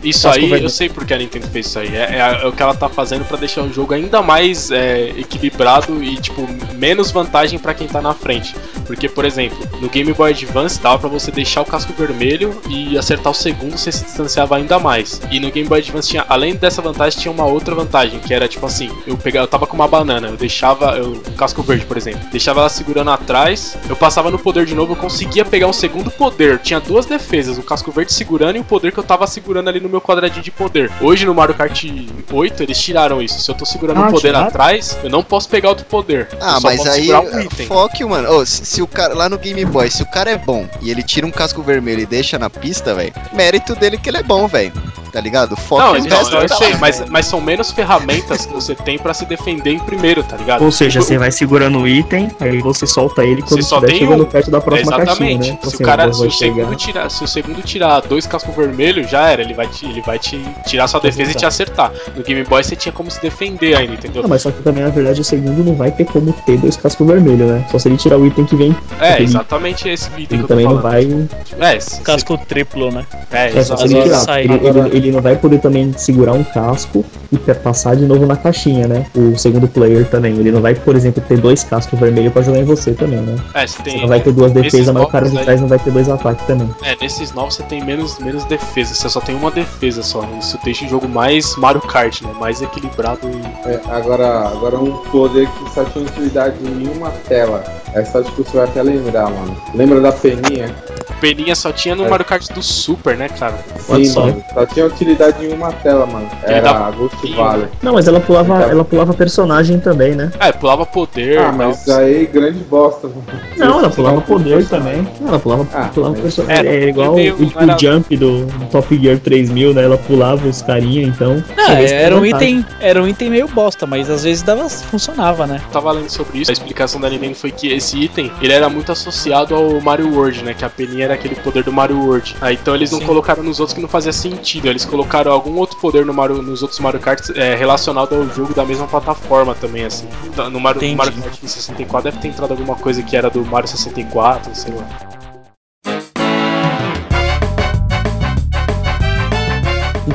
Isso aí, eu sei porque a Nintendo fez isso aí. É, é- é o que ela tá fazendo pra deixar o jogo ainda mais é, equilibrado e, tipo, menos vantagem pra quem tá na frente. Porque, por exemplo, no Game Boy Advance dava pra você deixar o casco vermelho e acertar o segundo, você se distanciava ainda mais. E no Game Boy Advance tinha, além dessa vantagem, tinha uma outra vantagem, que era tipo assim, eu pegava, eu tava com uma banana, eu deixava, eu, casco verde, por exemplo, deixava ela segurando atrás, eu passava no poder de novo, eu conseguia pegar um segundo poder. Tinha duas defesas, o casco verde segurando e o poder que eu tava segurando ali no meu quadradinho de poder. Hoje no Mario Kart 8 eles tiraram isso. Se eu tô segurando Ah, um poder tiraram? atrás, eu não posso pegar outro poder. Ah, mas aí, um foque, mano. Ô, se, se o cara, lá no Game Boy, se o cara é bom e ele tira um casco vermelho e deixa na pista, velho, mérito dele que ele é bom, velho. Tá ligado? Foque Não, então, resto eu tá sei, lá, mas, mas são menos ferramentas que você tem pra se defender em primeiro, tá ligado? Ou seja, você vai segurando o item, aí você solta ele quando Você estiver chegando um. perto da próxima caixinha, Exatamente. né? Se, Assim, o cara, se, o segundo tirar, se o segundo tirar dois cascos vermelhos, já era. Ele vai te, ele vai te tirar sua defesa e te acertar. No Game Boy você tinha como se defender ainda, entendeu? Não, mas só que também, na verdade, o segundo não vai ter como ter dois cascos vermelhos, né? Só se ele tirar o item que vem, É, ele- exatamente esse item que ele eu tô também não falando. vai. É, se- Casco triplo, né? é, É, só se ele tirar. Ele, ele, ele não vai poder também segurar um casco e passar de novo na caixinha, né? O segundo player também. Ele não vai, por exemplo, ter dois cascos vermelhos pra jogar em você também, né? É, você Você tem. não vai ter duas defesas, mas o cara de aí- trás não vai ter dois ataques também. É, nesses novos você tem menos, menos defesa, você só tem uma defesa só. Isso deixa o jogo mais Mario Kart, né? Mais equilibrado e. É, agora, agora um poder que só tinha utilidade em uma tela. Essa acho que você vai até lembrar, mano. Lembra da peninha? Peninha só tinha no É. Mario Kart do Super, né, cara? Sim, só. mano. Só tinha utilidade em uma tela, mano. Ele Era Ghost. Valley. Não, mas ela pulava, Então- ela pulava personagem também, né? É, pulava poder. Ah, tal. mas aí grande bosta. mano. Não, ela pulava não poder também. Não, ela pulava, Ah, pulava mas- personagem. É, É, igual meio- o, o era- jump do, Top Gear 3000, né? Ela pulava os carinha, então. Ah, talvez era um item, era um item meio bosta, mas às vezes dava, funcionava, né? Tava lendo sobre isso, a explicação da Nintendo foi que esse item, ele era muito associado ao Mario World, né? Que a peninha era aquele poder do Mario World. Aí então eles não Sim. colocaram nos outros que não fazia sentido. Eles colocaram algum outro poder no Mario, nos outros Mario Kart é, relacionado ao jogo da mesma plataforma também, assim. Então, No Mario, Entendi. Mario Kart 64 deve ter entrado alguma coisa que era do Mario 64, sei lá.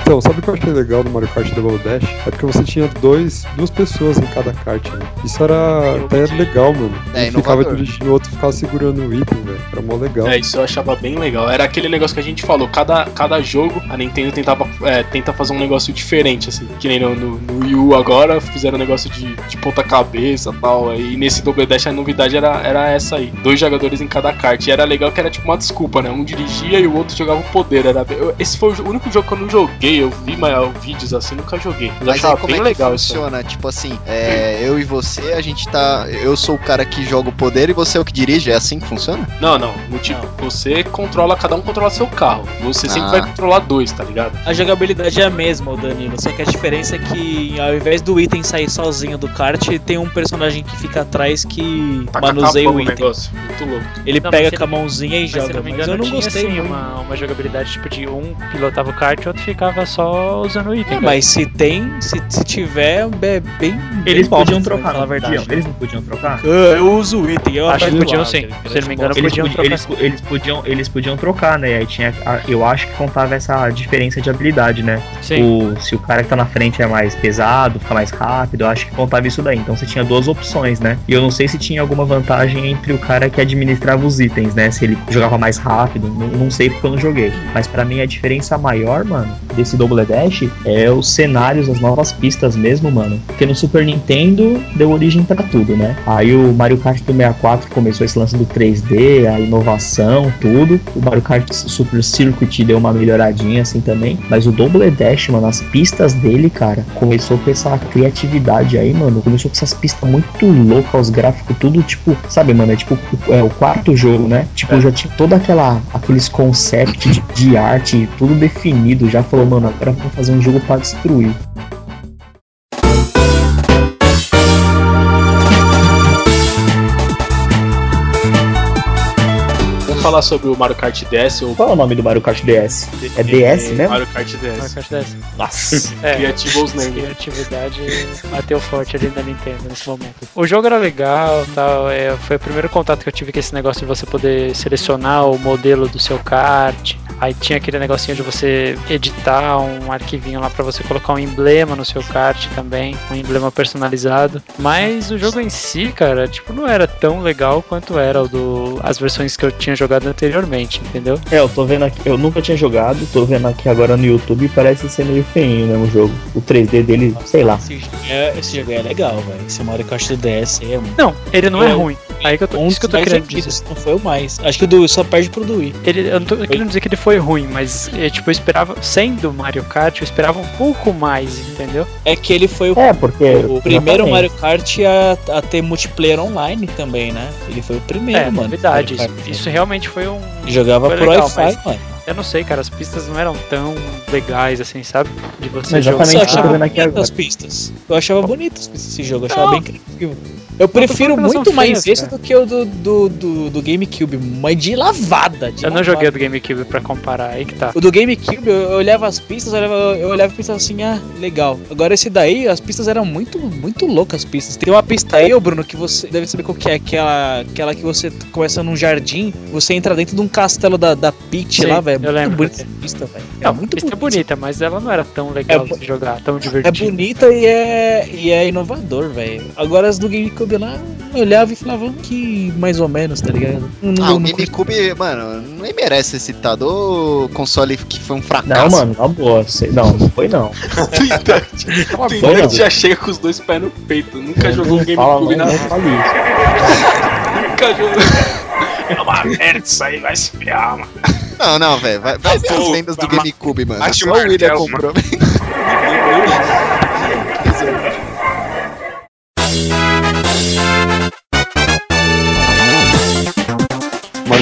Então, sabe o que eu achei legal no Mario Kart Double Dash? É porque você tinha dois, duas pessoas em cada kart, né? Isso era até legal, mano. É, um ficava dirigindo, o outro ficava segurando o item, velho. Era mó legal. É, isso eu achava bem legal. Era aquele negócio que a gente falou, cada, cada jogo a Nintendo tentava é, tenta fazer um negócio diferente, assim. Que nem no, no, no Wii U agora fizeram um negócio de, de ponta-cabeça e tal. E nesse Double Dash a novidade era, era essa aí. Dois jogadores em cada kart. E era legal que era tipo uma desculpa, né? Um dirigia e o outro jogava o poder. Era, esse foi o único jogo que eu não joguei. Eu vi mas, vídeos assim, nunca joguei. Mas, eu Mas achava aí como bem é que legal isso. funciona? Tipo assim, é, eu e você, a gente tá. Eu sou o cara que joga o poder e você é o que dirige? É assim que funciona? Não, não. No tipo, você controla, cada um controla seu carro. Você sempre Ah. vai controlar dois, tá ligado? A jogabilidade é a mesma, o Danilo, só que a diferença é que ao invés do item sair sozinho do kart, tem um personagem que fica atrás que Tá manuseia o item. negócio. Muito louco. Ele Não, pega mas com a mãozinha e Mas se joga. não me Mas engano, eu não tinha gostei sim muito. uma, uma jogabilidade tipo de um pilotava o kart e outro ficava tava só usando o item. É, mas se tem, se, se tiver, é bem. Eles bem podiam bosta, trocar, na verdade. Eles não podiam trocar? Eu, eu uso o item, eu Acho que podiam sim. Se eu não me engano. Eles, podiam podi- trocar eles, eles podiam, eles podiam trocar, né? E aí tinha. Eu acho que contava essa diferença de habilidade, né? Sim. O, se o cara que tá na frente é mais pesado, fica mais rápido, eu acho que contava isso daí. Então você tinha duas opções, né? E eu não sei se tinha alguma vantagem entre o cara que administrava os itens, né? Se ele jogava mais rápido, não, não sei porque eu não joguei. Mas pra mim a diferença maior, mano, desse Double Dash é os cenários, as novas pistas mesmo, mano. Porque no Super Nintendo deu origem pra tudo, né? Aí o Mario Kart do 64 começou esse lance do 3D, a inovação, tudo. O Mario Kart Super Circuit deu uma melhoradinha assim também. Mas o Double Dash, mano, as pistas dele, cara, começou com essa criatividade aí, mano. Começou com essas pistas muito loucas, os gráficos, tudo tipo, sabe, mano? É tipo é, o quarto jogo, né? Tipo, já tinha toda aquela aqueles concepts de, de arte, tudo definido. Já falou, mano, agora vamos fazer um jogo pra destruir. Vamos falar sobre o Mario Kart DS ou Qual é o nome do Mario Kart DS? É DS mesmo? Mario Kart Mario DS. Kart 10. Nossa. É, Creativos Name. criatividade bateu forte ali na Nintendo nesse momento. O jogo era legal, tal, é, foi o primeiro contato que eu tive com esse negócio de você poder selecionar o modelo do seu kart. Aí tinha aquele negocinho de você editar um arquivinho lá pra você colocar um emblema no seu kart também, um emblema personalizado. Mas o jogo em si, cara, tipo, não era tão legal quanto era o do as versões que eu tinha jogado anteriormente, entendeu? É, eu tô vendo aqui, eu nunca tinha jogado, tô vendo aqui agora no YouTube e parece ser meio feinho mesmo o jogo. O 3D dele, sei lá. Esse jogo é, esse jogo é legal, velho. Esse Mario Kart do DS é muito. Não, ele não é Eu- ruim. Aí que eu tô, Um isso que eu tô querendo dizer. não foi o mais. Acho que o do só perde pro do Wii. Ele, eu não tô querendo dizer que ele foi ruim, mas é, tipo, eu esperava, sendo Mario Kart, eu esperava um pouco mais, entendeu? É que ele foi o, É, porque. o primeiro. Mario Kart a, a ter multiplayer online também, né? Ele foi o primeiro, é, mano. novidade. Mario Isso, Kart. isso realmente foi um. Jogava foi por Wi-Fi, mas- mano. Eu não sei, cara, as pistas não eram tão legais assim, sabe? De você Mas jogar. Eu achava agora. as pistas. Eu achava bonito as pistas desse jogo, eu achava Não. bem criativo. Eu prefiro muito mais feias, esse cara. do que o do, do, do, do GameCube, mas de lavada. De Eu não lavada. joguei o do GameCube pra comparar, aí que tá. O do GameCube, eu, eu olhava as pistas, eu olhava, eu olhava e pensava assim, ah, legal. Agora esse daí, as pistas eram muito, muito loucas as pistas. Tem uma pista aí, ô Bruno, que você deve saber qual que é, aquela, aquela que você começa num jardim, você entra dentro de um castelo da, da Peach Sim, lá, velho. Eu Muito lembro bonita essa pista, velho. É Não, muito a pista é bonita. bonita, mas ela não era tão legal É de jogar, tão É divertida. bonita e é, e é inovador, velho. Agora as do GameCube lá, eu olhava e falava que mais ou menos, tá ligado? Não, Ah, não- o não GameCube, mano, nem merece ser citado. O console que foi um Não, fracasso. mano, na boa. sei- Não, não foi não. Não. que já chega com os dois pés no peito. Nunca jogou um Não GameCube não, na não isso. Nunca jogou. É uma merda isso aí, vai se ferrar, mano. Não, não, velho. Vai, vai ver as vendas do GameCube, mano. Acho Só o William comprou.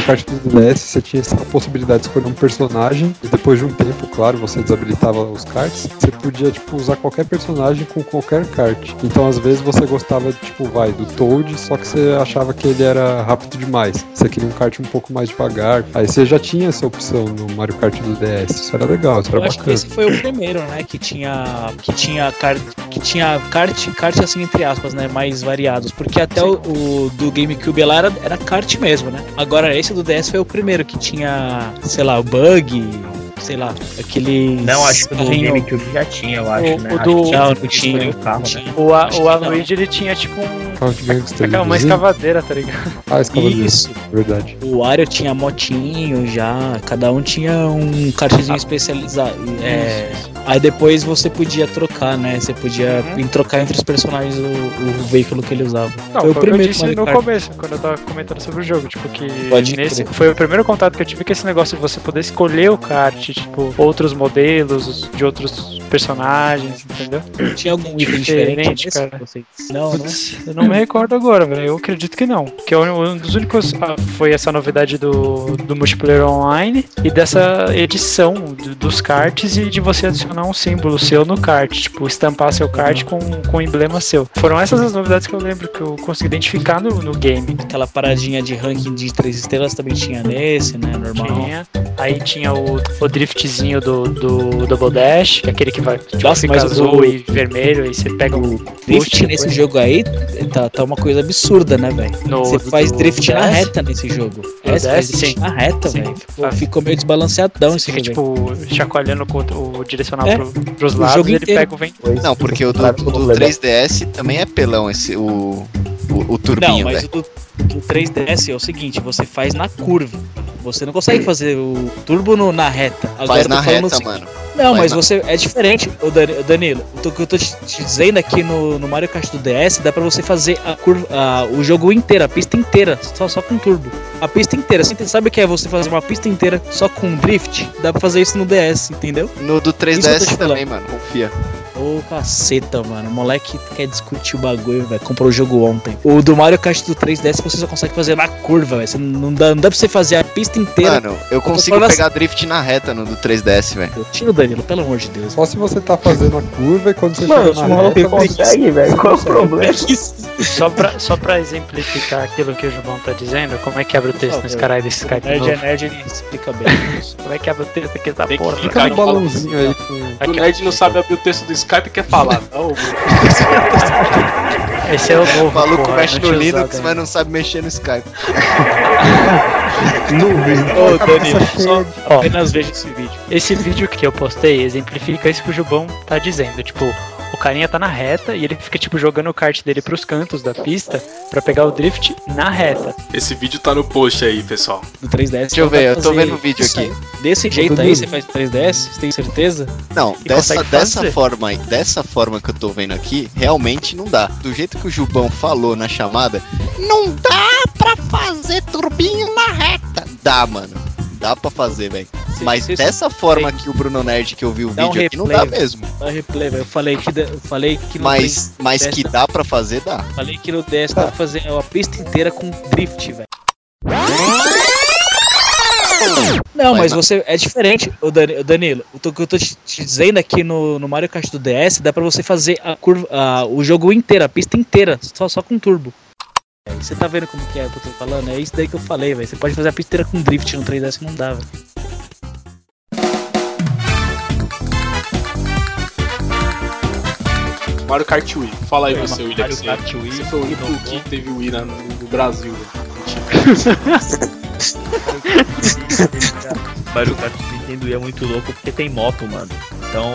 Kart do DS, você tinha essa possibilidade de escolher um personagem e depois de um tempo, claro, você desabilitava os karts, você podia, tipo, usar qualquer personagem com qualquer kart. Então, às vezes, você gostava, tipo, vai, do Toad, só que você achava que ele era rápido demais. Você queria um kart um pouco mais devagar. Aí você já tinha essa opção no Mario Kart do DS. Isso era legal, isso era Eu acho que bacana. esse foi o primeiro, né, que tinha que tinha kart, que tinha kart, kart assim entre aspas, né, mais variados, porque até o, o do GameCube lá era, era kart mesmo, né? Agora esse do DS foi o primeiro que tinha, sei lá, o bug, sei lá, aquele Não, acho que o do GameCube já tinha, eu acho, O- né? o Acho do- que Não, não tinha tinha. o carro, né? O, a, o ele tinha tipo um. Aquela uma lisinho. escavadeira, tá ligado? Ah, escavadeira. Isso. Verdade. O Wario tinha motinho já, cada um tinha um kartzinho especializado. É, aí depois você podia trocar, né? Você podia Uhum. trocar entre os personagens o, o veículo que ele usava. Não, foi o que eu primeiro disse no Kart. começo, quando eu tava comentando sobre o jogo, tipo, que Pode nesse crer. foi o primeiro contato que eu tive com esse negócio de você poder escolher o kart, tipo, outros modelos de outros personagens, entendeu? Tinha algum item Diferente, diferente, cara. Vocês- Não, né? Eu não me recordo agora, velho. Eu acredito que não. Que é um dos únicos. ah, Foi essa novidade do, do multiplayer online e dessa edição do- dos karts e de você adicionar adicionar um símbolo seu no kart, tipo, estampar seu kart com, com um emblema seu. Foram essas as novidades que eu lembro que eu consegui identificar no, no game. Aquela paradinha de ranking de três estrelas também tinha nesse, né? Normal. Tinha. Aí tinha o, o driftzinho do, do Double Dash, que é aquele que vai tipo, Nossa, fica azul o- e vermelho, e você pega o Drift nesse jogo aí tá, tá uma coisa absurda, né, velho? Você faz drift na reta nesse jogo. É, você faz DS, drift sim. na reta, velho. Ficou, ficou meio desbalanceadão esse Fica jogo. tipo chacoalhando o, o direcional É, pro, pros lados jogo e ele inteiro. pega o vento. Não, porque o do, o do 3DS também é pelão, esse, o, o, o Não, turbinho, mas velho. o do, do 3DS é o seguinte, você faz na curva. Você não consegue fazer o turbo no- na reta. Agora Faz na reta, o seguinte- mano. Não, Faz mas na- você é diferente, ô Danilo. O que eu tô te, dizendo aqui no, no Mario Kart do DS, dá pra você fazer a curva, a- o jogo inteiro, a pista inteira, só, só com turbo. A pista inteira. Você sabe o que é você fazer uma pista inteira só com drift? Dá pra fazer isso no DS, entendeu? No do Isso eu tô 3DS te também, mano. Confia. Ô caceta, mano. O moleque quer discutir o bagulho, velho. Comprou o jogo ontem. O do Mario Kart do 3DS você só consegue fazer na curva, velho. Você Não dá, não dá pra você fazer a pista inteira. Mano, eu consigo pegar drift na reta no do 3DS, velho. Tira o Danilo, pelo amor de Deus. Só se você tá fazendo a curva e quando você Mano, chega na reta, você consegue, velho, qual é o problema? Só pra, só pra exemplificar aquilo que o João tá dizendo, como é que abre o texto nesse caralho desse Skype Nerd é nerd, ele explica bem. Como é que abre o texto aqui da porra? Fica no balãozinho aí. O nerd não sabe abrir o texto do Skype e quer falar. Não, Esse é o novo. O maluco porra, mexe no Linux, usado mas não sabe mexer no Skype. Ô, Danilo, só. Ó, apenas veja esse vídeo. esse vídeo que eu postei exemplifica isso que o Jubão tá dizendo. Tipo, o carinha tá na reta e ele fica, tipo, jogando o kart dele pros cantos da pista pra pegar o drift na reta. Esse vídeo tá no post aí, pessoal. Do 3DS. Deixa eu ver, eu tô vendo o vídeo aqui. Desse jeito aí, você faz 3DS? Você tem certeza? Não, E dessa, dessa forma aí, dessa forma que eu tô vendo aqui, realmente não dá. Do jeito que o Jubão falou na chamada, não dá pra fazer turbinho na reta. Dá, mano. Dá pra fazer, velho. Mas dessa forma que o Bruno Nerd que eu vi o Dá um vídeo aqui, não dá mesmo. Dá replay, velho. Eu falei que, eu falei que no Mas, mas que dá pra fazer, dá. 3 falei que no DS dá pra fazer a pista inteira com drift, velho. Não, mas você é diferente, ô Danilo. O que eu tô te, dizendo aqui no, no Mario Kart do DS, dá pra você fazer a curva, a- o jogo inteiro, a pista inteira, só, só com turbo. É, Você tá vendo como que é que eu tô falando? É isso daí que eu falei, velho. Você pode fazer a pista inteira com drift no 3DS não dá, velho. Mario Kart Wii. Fala aí É, você, William. Mario Kart Wii, você foi o único que teve Wii na- no, no Brasil. né? Mario Kart do Nintendo Wii é muito louco porque tem moto, mano. Então,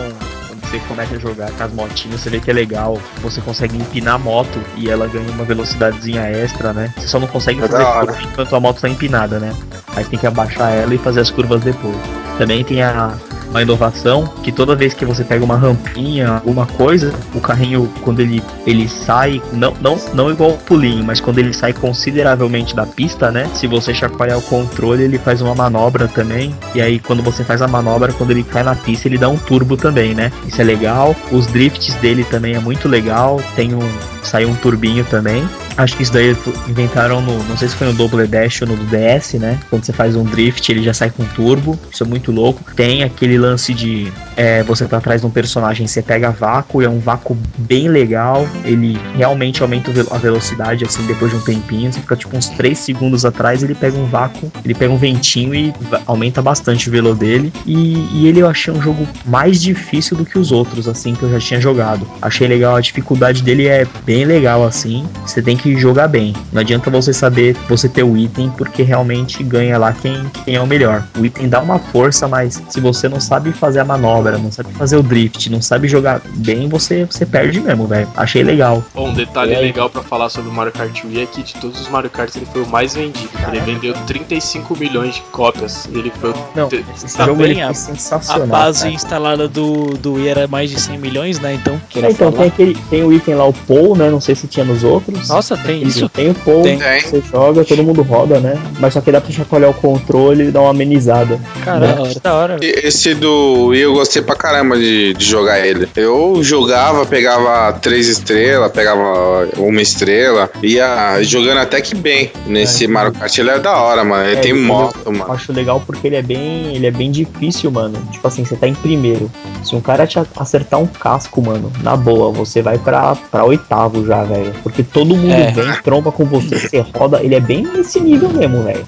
você começa a jogar com as motinhas, você vê que é legal. Você consegue empinar a moto e ela ganha uma velocidadezinha extra, né? Você só não consegue É fazer curva enquanto a moto tá empinada, né? Aí tem que abaixar ela e fazer as curvas depois. Também tem a uma inovação que toda vez que você pega uma rampinha, alguma coisa, o carrinho quando ele ele sai, não não não igual o pulinho, mas quando ele sai consideravelmente da pista, né? Se você chacoalhar o controle, ele faz uma manobra também. E aí quando você faz a manobra, quando ele cai na pista, ele dá um turbo também, né? Isso é legal. Os drifts dele também é muito legal. Tem um saiu um turbinho também. Acho que isso daí inventaram no, não sei se foi no Double Dash ou no DS, né? Quando você faz um drift, ele já sai com turbo. Isso é muito louco. Tem aquele lance de é, você tá atrás de um personagem, você pega vácuo, é um vácuo bem legal. Ele realmente aumenta a velocidade, assim, depois de um tempinho. Você fica tipo uns 3 segundos atrás, ele pega um vácuo, ele pega um ventinho e aumenta bastante o velo dele. E, e ele eu achei um jogo mais difícil do que os outros, assim, que eu já tinha jogado. Achei legal, a dificuldade dele é bem legal, assim. Você tem que jogar bem. Não adianta você saber você ter o item, porque realmente ganha lá quem, quem é o melhor. O item dá uma força, mas se você não sabe fazer a manobra, não sabe fazer o drift, não sabe jogar bem, você, você perde mesmo, velho. Achei legal. Bom, um detalhe aí? legal pra falar sobre o Mario Kart Wii é que de todos os Mario Karts ele foi o mais vendido. Ele vendeu 35 milhões de cópias. Ele foi o Não, te- esse Tá jogo ele a- foi A sensacional. base cara. instalada do, do Wii era mais de 100 milhões, né? Então, É, então falar. tem aquele tem o item lá, o Paul, né? Não sei se tinha nos outros. Nossa, tem isso? Tem o Paul, Tem. você joga, todo mundo roda, né? Mas só que dá pra chacoalhar o controle e dar uma amenizada. Hora. que da hora. E Esse do Wii eu gostei pra caramba de, de jogar ele. Eu jogava, pegava três estrelas, pegava uma estrela, ia jogando até que bem nesse É, Mario Kart. Ele é da hora, mano. Ele É, tem moto, Eu mano. acho legal porque ele é bem, ele é bem difícil, mano. Tipo assim, você tá em primeiro. Se um cara te acertar um casco, mano, na boa, você vai pra, pra oitavo já, velho. Porque todo mundo É. vem, tromba com você, você roda. Ele é bem nesse nível mesmo, velho.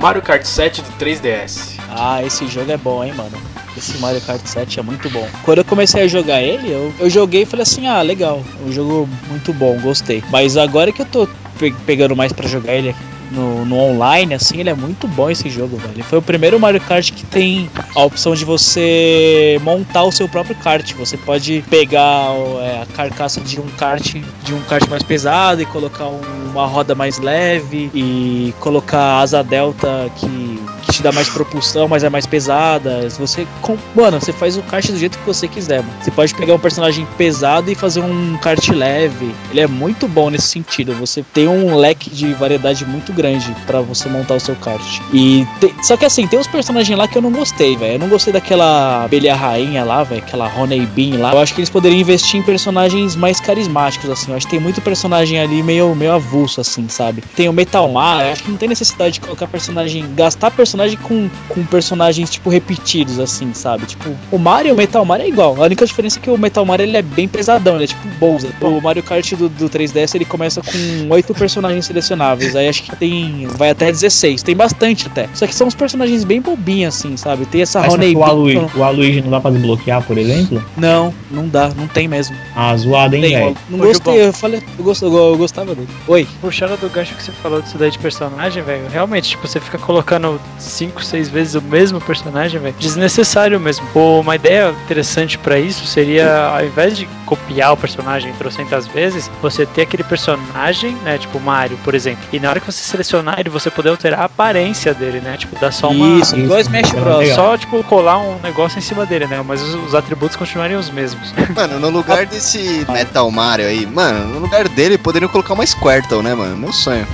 Mario Kart 7 do 3DS. Ah, esse jogo é bom, hein, mano. Esse Mario Kart 7 é muito bom. Quando eu comecei a jogar ele, eu, eu joguei e falei assim: ah, legal, um jogo muito bom, gostei. Mas agora que eu tô pe- pegando mais pra jogar ele no, no online, assim, ele é muito bom esse jogo, velho. Foi o primeiro Mario Kart que tem a opção de você montar o seu próprio kart. Você pode pegar é, a carcaça de um kart de um kart mais pesado e colocar um- uma roda mais leve e colocar asa delta que, que te dá mais propulsão, mas é mais pesada. Você, com- mano, você faz o kart do jeito que você quiser. Mano. Você pode pegar um personagem pesado e fazer um kart leve. Ele é muito bom nesse sentido. Você tem um leque de variedade muito grande pra você montar o seu kart. E tem- só que assim, tem uns personagens lá que eu não gostei, velho. Eu não gostei daquela abelha rainha lá, velho, aquela Honey Bean lá. Eu acho que eles poderiam investir em personagens mais carismáticos assim. Eu acho que tem muito personagem ali meio meio avulso assim, sabe? Tem o Metal Man, eu acho que não tem necessidade de colocar personagem, gastar personagem com, com personagens tipo repetidos assim, sabe? Tipo, o Mario e o Metal Mario é igual. A única diferença é que o Metal Mario ele é bem pesadão, ele é tipo Bowser. O Mario Kart do, do 3DS ele começa com oito personagens selecionáveis. Aí acho que tem. Vai até 16. Tem bastante até. Só que são uns personagens bem bobinhos, assim, sabe? Tem essa Mas Honey o, Aluigi, o Aluigi não dá pra desbloquear, por exemplo? Não, não dá, não tem mesmo. Ah, zoado, hein, velho? não gostei, eu falei, eu, gost- eu gostava dele. Oi. Puxando do gancho que você falou disso daí de personagem, velho, realmente, tipo, você fica colocando 5, 6 vezes o mesmo personagem, velho, desnecessário mesmo. Pô, uma ideia interessante pra isso seria, ao invés de copiar o personagem trocentas vezes, você ter aquele personagem, né, tipo Mario, por exemplo, e na hora que você selecionar ele, você poder alterar a aparência dele, né, tipo, dar só uma... Isso, igual Smash isso, Bros. Só, tipo, colar um negócio em cima dele, né? Mas os, os atributos continuarem os mesmos. Mano, no lugar desse Metal Mario aí, mano, no lugar dele poderiam colocar uma Squirtle, né, mano? Meu sonho.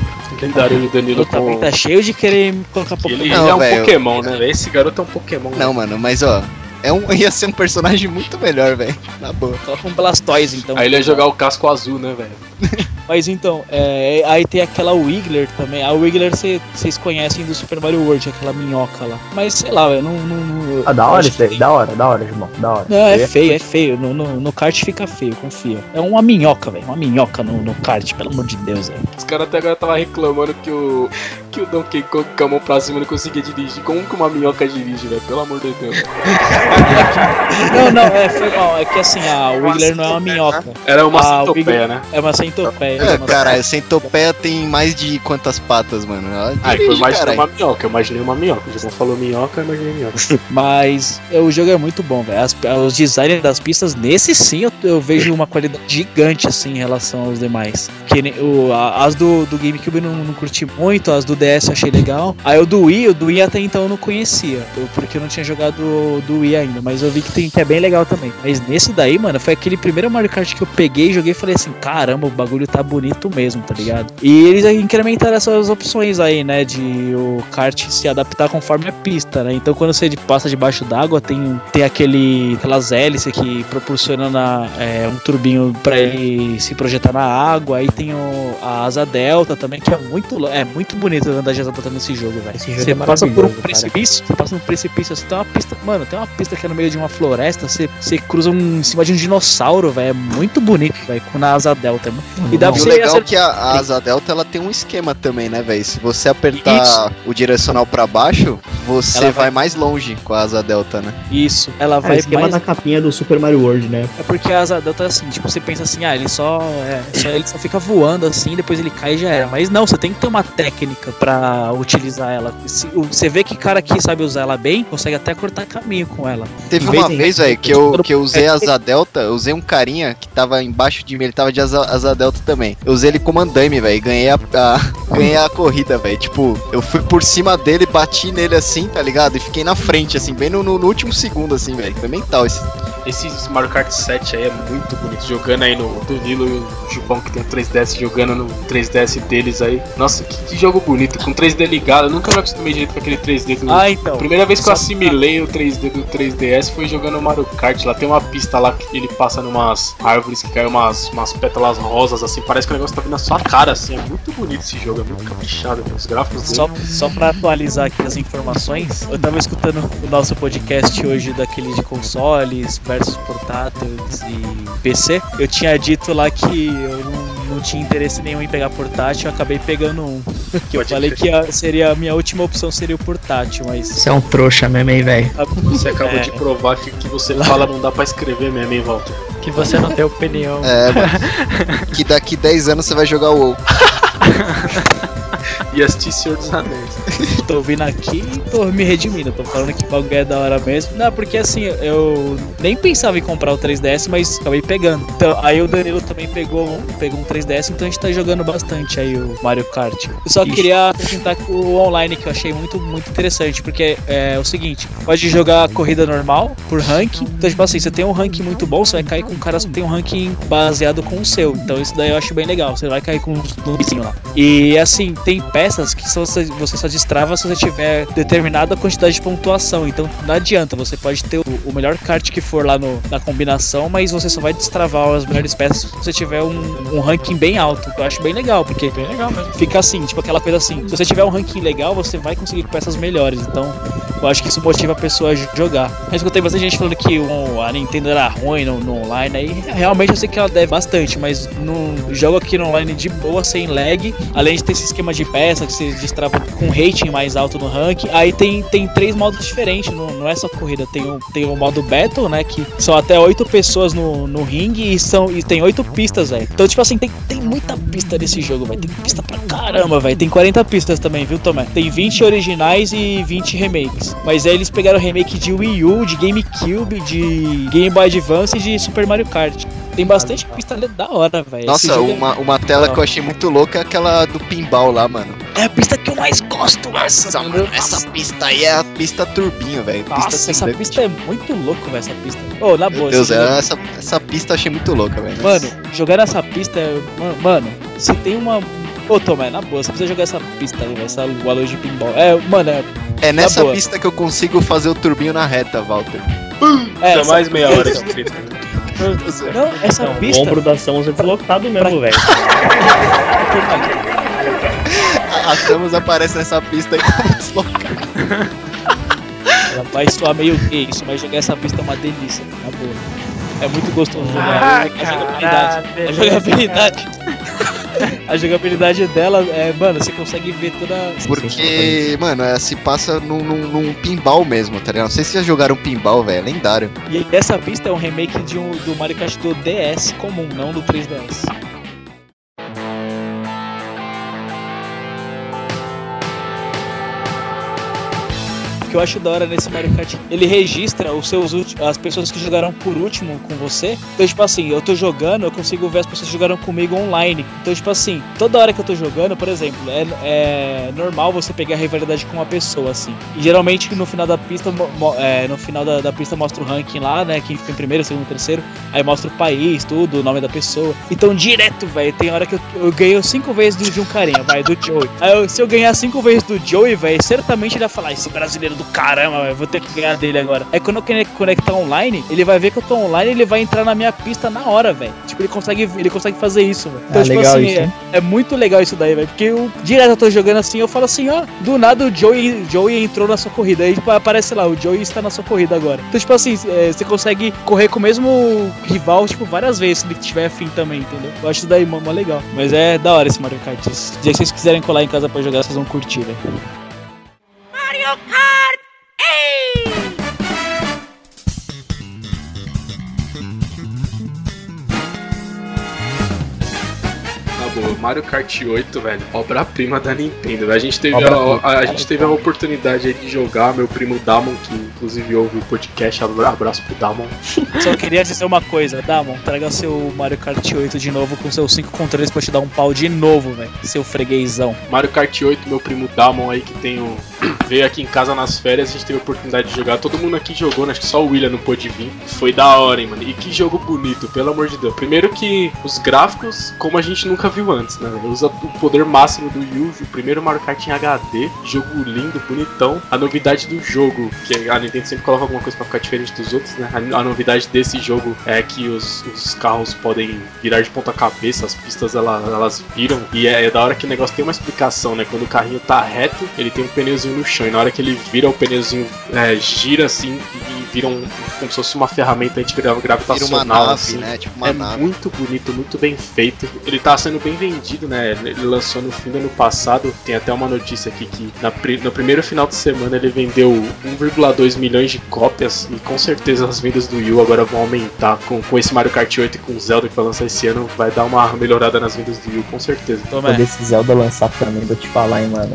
Lendário do Danilo Eu também com. tá cheio de querer me colocar Pokémon. Ele Não, é um velho. Pokémon, né? velho? Esse garoto é um Pokémon. Não, né? mano, mas ó, é um, ia ser um personagem muito melhor, velho. Na boa. Coloca um Blastoise, então. Aí ele ia jogar o casco azul, né, velho? Mas então, é, aí tem aquela Wiggler também. A Wiggler cê- vocês conhecem do Super Mario World, aquela minhoca lá. Mas sei lá, velho, não, não, não. Ah, da hora isso que- da hora, da hora, irmão, da hora. Não, é feio, é feio. No, no, no kart fica feio, confia. É uma minhoca, velho. Uma minhoca no, no kart, pelo amor de Deus, velho. Os caras até agora tava reclamando que o. Que o Donkey Kong com a mão pra cima não conseguia dirigir. Como que uma minhoca dirige, velho? Pelo amor de Deus. Não, não, é, foi mal. É que assim, a Wiggler não é uma minhoca. Era uma centopeia, né? É uma centopeia. É, é uma cara, centopeia tem mais de quantas patas, mano? Ah, imaginei caralho. uma minhoca. Eu imaginei uma minhoca. João falou minhoca, eu imaginei minhoca. Mas é, o jogo é muito bom, velho. As- Os designs das pistas, nesse sim, eu, eu vejo uma qualidade gigante, assim, em relação aos demais. Que o, a- as do, do GameCube eu não, não curti muito, as do DS eu achei legal. Aí o do Wii, o do Wii até então eu não conhecia, porque eu não tinha jogado do Wii ainda, mas eu vi que, tem, que é bem legal também. Mas nesse daí, mano, foi aquele primeiro Mario Kart que eu peguei, joguei e falei assim: caramba, o bagulho tá bonito mesmo, tá ligado? E eles incrementaram essas opções aí, né, de o kart se adaptar conforme a pista, né? Então quando você passa debaixo d'água, tem, tem aquele aquelas hélices que proporcionam na, é, um turbinho pra ele se projetar na água. Aí tem o, a asa delta também, que é muito é muito bonito andar de asa delta nesse jogo, velho. Você é passa por um cara. precipício, você passa num precipício, você tem uma pista, mano, tem uma pista que é no meio de uma floresta, você, você cruza um, em cima de um dinossauro, velho, é muito bonito, velho, com na asa delta. é muito- E dá E o legal é que a, a asa delta ela tem um esquema também, né, velho? Se você apertar o direcional pra baixo, você vai... vai- mais longe com a asa delta, né? Isso, ela É, o vai esquema mais da capinha do Super Mario World, né? É porque a asa delta é assim, tipo, você pensa assim, ah, ele só, é, só- ele só fica voando assim, depois ele cai e já era. Mas não, você tem que ter uma técnica pra utilizar ela. Se- o- Você vê que cara que sabe usar ela bem, consegue até cortar caminho com ela. Teve uma vez, velho, que eu, que eu usei a asa delta, eu usei um carinha que tava embaixo de mim, ele tava de asa, asa delta também. Eu usei ele como andaime, velho, ganhei a, a- ganhei a corrida, velho. Tipo, eu fui por cima dele, bati nele assim, tá ligado? E fiquei na frente, assim, bem no, no- no último segundo, assim, velho. Foi mental esse, Esse Mario Kart 7 aí é muito bonito. Jogando aí no Danilo e o Jupão que tem o 3DS jogando no 3DS deles aí. Nossa, que, que jogo bonito. Com 3D ligado. Eu nunca me acostumei direito com aquele 3D do. Ah, então. Primeira vez que eu assimilei o 3D do 3DS foi jogando Mario Kart. Lá tem uma pista lá que ele passa numas árvores que caem umas, umas pétalas rosas, assim. Parece que o negócio tá vindo na sua cara, assim. É muito bonito esse jogo, é muito caprichado. né? Os gráficos dele. Só, só pra atualizar aqui as informações, eu tava escutando o nosso podcast hoje daquele de consoles versus portáteis e PC. Eu tinha dito lá que eu não tinha interesse nenhum em pegar portátil, eu acabei pegando um. Que eu Pode falei que a, seria a minha última opção seria o portátil, mas. Você é um trouxa mesmo, hein, velho? Você acabou É. de provar que o que você fala não dá pra escrever mesmo, hein, Walter? Que você não tem opinião. É, mano. que daqui 10 anos você vai jogar o WoW. E assistir Senhor dos Anéis. tô vindo aqui e tô me redimindo. Tô falando que o bagulho é da hora mesmo. Não, porque assim, eu nem pensava em comprar o 3DS, mas acabei pegando. Então, aí o Danilo também pegou um, pegou um 3DS, então a gente tá jogando bastante aí o Mario Kart. Eu só Ixi. queria acrescentar o online que eu achei muito, muito interessante, porque é o seguinte, pode jogar corrida normal por ranking. Então, tipo assim, você tem um ranking muito bom, você vai cair com caras que tem um ranking baseado com o seu. Então isso daí eu acho bem legal. Você vai cair com um noobzinho lá. E assim, tem peças que só, você você só destrava se você tiver determinada quantidade de pontuação. Então não adianta, você pode ter o, o melhor kart que for lá no- na combinação, mas você só vai destravar as melhores peças se você tiver um, um ranking bem alto. Eu acho bem legal, porque Bem legal fica assim, tipo aquela coisa assim. Se você tiver um ranking legal, você vai conseguir peças melhores. Então, eu acho que isso motiva a pessoa a jogar. Eu escutei bastante gente falando que o- a Nintendo era ruim no, no online. Aí realmente eu sei que ela deve bastante, mas no jogo aqui no online de boa, sem lag. Além de ter esse esquema de peça que você destrava com rating mais alto no ranking. Aí tem, tem três modos diferentes, não, não é só corrida. Tem o, tem o modo Battle, né? Que são até oito pessoas no, no ringue e, são, e tem oito pistas, velho. Então, tipo assim, tem, tem muita pista nesse jogo, velho. Tem pista pra caramba, velho. Tem 40 pistas também, viu, Tomé? Tem 20 originais e 20 remakes. Mas aí eles pegaram remake de Wii U, de GameCube, de Game Boy Advance e de Super Mario Kart. Tem bastante pista da hora, velho. Nossa, uma, uma tela que eu achei muito louca é aquela do pinball lá, mano. é a pista que eu mais gosto, Nossa, mano, essa pista aí é a pista turbinho, velho. Pista Nossa, essa pista é muito louco, velho, essa pista. Ô, na Meu boa, Deus, esse jogo- é, essa, essa pista eu achei muito louca, velho. Mano, jogar nessa pista é. Mano, mano, se tem uma. Ô, Tomé, na boa, você precisa jogar essa pista aí, velho. Essa lua de pinball. É, mano, é. é nessa pista que eu consigo fazer o turbinho na reta, Walter. é Ainda essa- mais meia hora de treta. Não, essa Não, o pista. ombro da Samus é deslocado mesmo, velho. A, Samus aparece nessa pista aí como deslocada. Ela vai soar meio gay, isso, mas jogar essa pista é uma delícia, na boa. É muito gostoso Ah, jogar. a jogabilidade. A jogabilidade. a jogabilidade dela é, mano, você consegue ver toda. Porque, mano, ela se passa num, num, num pinball mesmo, tá ligado? Não sei se já jogaram pinball, velho. É lendário. E essa pista é um remake de um, do Mario Kart do DS comum, não do 3DS. Que eu acho da hora nesse Mario Kart, ele registra os seus as pessoas que jogaram por último com você. Então, tipo assim, eu tô jogando, eu consigo ver as pessoas que jogaram comigo online. Então, tipo assim, toda hora que eu tô jogando, por exemplo, é, é normal você pegar a rivalidade com uma pessoa, assim. E geralmente no final da pista, é, no final da, da pista mostra o ranking lá, né? Quem fica em primeiro, segundo, terceiro. Aí mostra o país, tudo, o nome da pessoa. Então, direto, velho, tem hora que eu, eu ganho cinco vezes do, de um carinha, vai, do Joey. Aí se eu ganhar cinco vezes do Joey, velho, certamente ele vai falar, esse brasileiro do caramba, velho, vou ter que ganhar dele agora. Aí quando eu conec- conectar online, ele vai ver que eu tô online ele vai entrar na minha pista na hora, velho. Tipo, ele consegue, ele consegue fazer isso, velho. Então, Ah, tipo legal assim, isso, é, é muito legal isso daí, velho. Porque eu, direto eu tô jogando assim, eu falo assim, ó, do nada o Joey, Joey entrou na sua corrida. Aí tipo, aparece lá, o Joey está na sua corrida agora. Então, tipo assim, é, você consegue correr com o mesmo rival, tipo, várias vezes, se ele tiver afim também, entendeu? Eu acho isso daí mó, mó legal. Mas é da hora esse Mario Kart. Se que vocês quiserem colar em casa pra jogar, vocês vão curtir, velho. Na boa, Mario Kart 8, velho, obra-prima da Nintendo. velho. A gente teve a, a- a gente teve a oportunidade aí de jogar, meu primo Damon, que inclusive ouve o podcast, abra- abraço pro Damon. Só queria dizer uma coisa, Damon, traga seu Mario Kart 8 de novo com seus 5 controles pra eu te dar um pau de novo, velho. Seu freguesão. Mario Kart 8, meu primo Damon aí que tem o veio aqui em casa nas férias, a gente teve a oportunidade de jogar. Todo mundo aqui jogou, né? acho que só o William não pôde vir. Foi da hora, hein, mano. E que jogo bonito, pelo amor de Deus. Primeiro que os gráficos, como a gente nunca viu antes, né? Usa o poder máximo do Yu, o primeiro Mario Kart em HD. Jogo lindo, bonitão. A novidade do jogo, que a Nintendo sempre coloca alguma coisa pra ficar diferente dos outros, né? A, a novidade desse jogo é que os, os carros podem virar de ponta cabeça, as pistas elas, elas viram. E é, é da hora que o negócio tem uma explicação, né? Quando o carrinho tá reto, ele tem um pneuzinho no chão. E na hora que ele vira, o pneuzinho é, gira assim e vira um, como se fosse uma ferramenta antigravitacional. Vira uma nave, assim. né? Tipo uma é nave. muito bonito, muito bem feito. Ele tá sendo bem vendido, né? Ele lançou no fim do ano passado. Tem até uma notícia aqui que na no primeiro final de semana ele vendeu 1,2 milhões de cópias. E com certeza as vendas do Wii U agora vão aumentar. Com, com esse Mario Kart 8 e com o Zelda que vai lançar esse ano, vai dar uma melhorada nas vendas do Wii U, com certeza. Toma, Quando esse Zelda lançar também, vou te falar, hein, mano.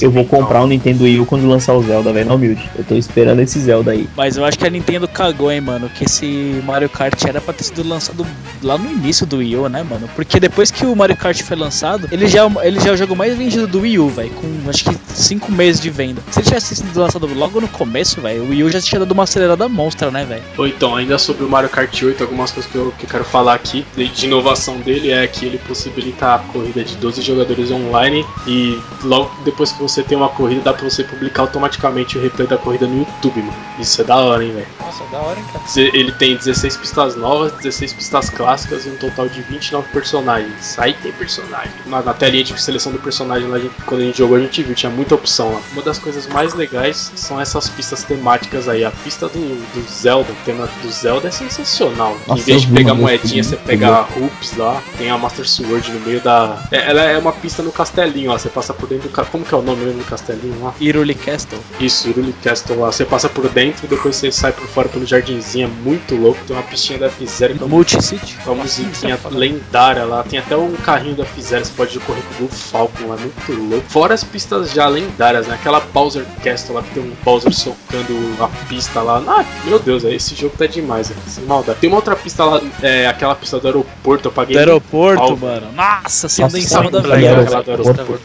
Eu vou comprar um Nintendo Wii U quando lançar o Zelda, velho, não humilde. Eu tô esperando esse Zelda aí. Mas eu acho que a Nintendo cagou, hein, mano. Que esse Mario Kart era pra ter sido lançado lá no início do Wii U, né, mano? Porque depois que o Mario Kart foi lançado, ele já, ele já é o jogo mais vendido do Wii U, velho. Com acho que 5 meses de venda. Se ele tivesse sido lançado logo no começo, velho, o Wii U já tinha dado uma acelerada monstra, né, velho? Ou então, ainda sobre o Mario Kart 8, algumas coisas que eu, que eu quero falar aqui de, de inovação dele é que ele possibilita a corrida de 12 jogadores online e logo depois que você tem uma corrida dá pra você publicar automaticamente o replay da corrida no YouTube, mano. Isso é da hora, hein, velho. Nossa, da hora, hein, cara. Ele tem 16 pistas novas, 16 pistas clássicas e um total de 29 personagens. Aí tem personagem. Na, na telinha de seleção do personagem lá, a gente- quando a gente jogou, a gente viu, tinha muita opção lá. Uma das coisas mais legais são essas pistas temáticas aí. A pista do, do Zelda, o tema do Zelda é sensacional. Nossa, em vez de pegar moedinha, você pega a hoops lá. Tem a Master Sword no meio da. É, ela é uma pista no castelinho, ó. Você passa por dentro do. Como que é o nome mesmo do castelinho lá? Iruli Castle. Isso, Iruli Castle lá. Você passa por dentro e depois você sai por fora pelo jardinzinho. É muito louco. Tem uma pistinha da F-Zero que é uma, Multi-City. uma musiquinha lendária lá. Tem até um carrinho da F-Zero. Você pode correr com o Falcon lá. Muito louco. Fora as pistas já lendárias, né? Aquela Bowser Castle lá que tem um Bowser socando a pista lá. Ah, meu Deus, esse jogo tá demais, né? Sem maldade. Tem uma outra pista lá, é, aquela pista do aeroporto. Eu paguei. Do aeroporto, mano. Nossa, você anda em cima da velha.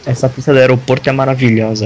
Essa pista do aeroporto é maravilhosa,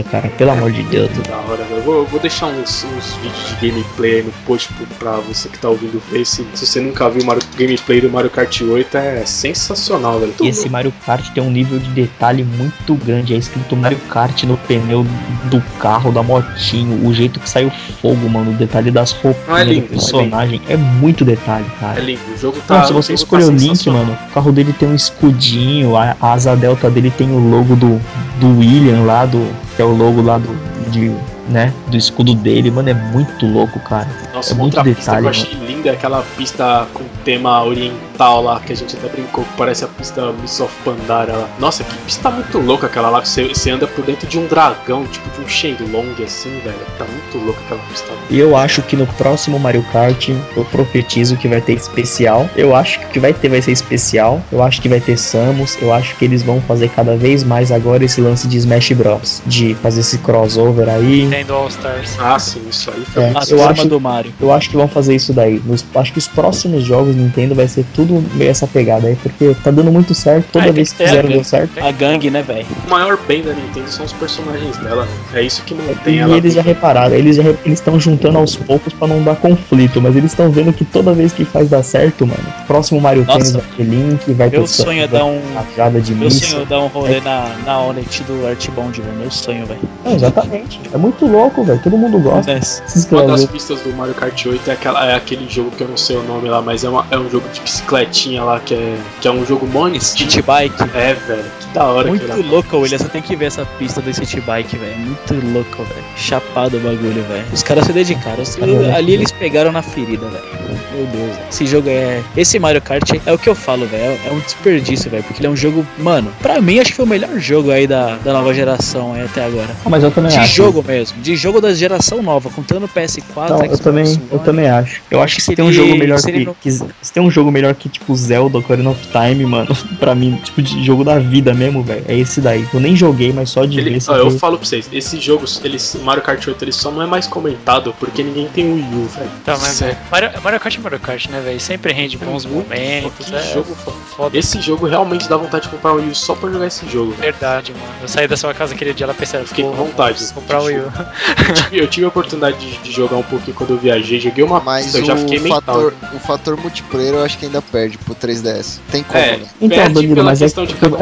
cara. Pelo amor de Deus. Da hora, velho. Eu Vou, vou deixar uns, uns vídeos de gameplay aí no post pra você que tá ouvindo ver. Se, se você nunca viu o Mario, gameplay do Mario Kart 8, é sensacional, velho. E esse Mario Kart tem um nível de detalhe muito grande. É escrito Mario Kart no pneu do carro, da motinho, o jeito que sai o fogo, mano. O detalhe das roupas é do personagem. É, muito detalhe, cara. É lindo. O jogo tá. Não, se o você escolher tá o Link, mano, o carro dele tem um escudinho, a, a asa delta dele tem o logo do, do William lá, do, que é o logo lá do, de, né, do escudo dele, mano, é muito louco, cara. Nossa, é uma muito outra pista detalhe, que eu achei linda é aquela pista com tema oriental lá, que a gente até brincou, que parece a pista Miss of Pandara lá. Nossa, que pista muito louca aquela lá, que você, você anda por dentro de um dragão, tipo de um Shenlong assim, velho. Tá muito louca aquela pista. E eu acho que no próximo Mario Kart eu profetizo que vai ter especial. Eu acho que o que vai ter vai ser especial. Eu acho que vai ter Samus. Eu acho que eles vão fazer cada vez mais agora esse lance de Smash Bros. De fazer esse crossover aí. Nintendo All Stars. Ah, sim, isso aí foi É, A muito eu turma acho- do Mario. Eu acho que vão fazer isso daí. Nos- acho que os próximos jogos Nintendo vai ser tudo meio essa pegada aí, porque tá dando muito certo. Toda Ah, vez que ter, fizeram né? deu certo. A gangue, né, velho? O maior bem da Nintendo são os personagens dela, né? É isso que mantém E ela. eles já repararam, eles já eles estão juntando aos poucos pra não dar conflito, mas eles estão vendo que toda vez que faz dar certo, mano. Próximo Mario Nossa. Tennis vai ter Link, vai ter Meu Samus, sonho é dar ter um- rajada de Meu sonho é dar um rolê na, na Onet do Artbond, velho. Meu sonho, velho. É, exatamente. É muito louco, velho. Todo mundo gosta. Esses Uma das pistas do Mario Kart 8 é, aquela, é aquele jogo que eu não sei o nome lá, mas é, uma- é um jogo de bicicletinha lá, que é, que é um jogo mó City Bike. É, velho, que da hora Muito louco, William. Você tem que ver essa pista do City Bike, velho. Muito louco, velho. Chapado o bagulho, velho. Os caras se dedicaram. Os- ali eles pegaram na ferida, velho. Meu Deus. velho. Esse jogo é. Esse Mario Kart é o que eu falo, velho. É um desperdício, velho. Porque ele é um jogo. Mano, pra mim acho que foi o melhor jogo aí da, da nova geração aí até agora. Ah, mas eu também De acho. jogo mesmo. De jogo da geração nova, contando PS4, Não, eu também, One. eu também acho. Eu acho que se tem um jogo melhor se ele que, que- se tem um jogo melhor que, tipo, Zelda Ocarina of Time, mano, pra mim, tipo, de jogo da vida mesmo, velho. É esse daí. Eu nem joguei, mas só de Ele, ver esse ó, eu falo pra vocês, esses jogos, eles, Mario Kart 8, ele só não é mais comentado porque ninguém tem o Wii U, velho. Tá, mas Sério. Mario, Mario Kart é Mario Kart, né, velho? Sempre rende bons momentos. Que é jogo foda. Esse jogo realmente dá vontade de comprar o Wii U só pra jogar esse jogo, velho. Verdade, mano. Eu saí da sua casa aquele dia, ela pensando, Fiquei com vontade. vamos comprar o Wii U. Eu tive- Eu tive a oportunidade de, de jogar um pouquinho quando eu viajei, joguei uma Mas pista, eu já fiquei mental. fator, o fator multiplayer eu acho que ainda perde pro 3DS. Tem como, É, né? Então, Danilo, mas é, é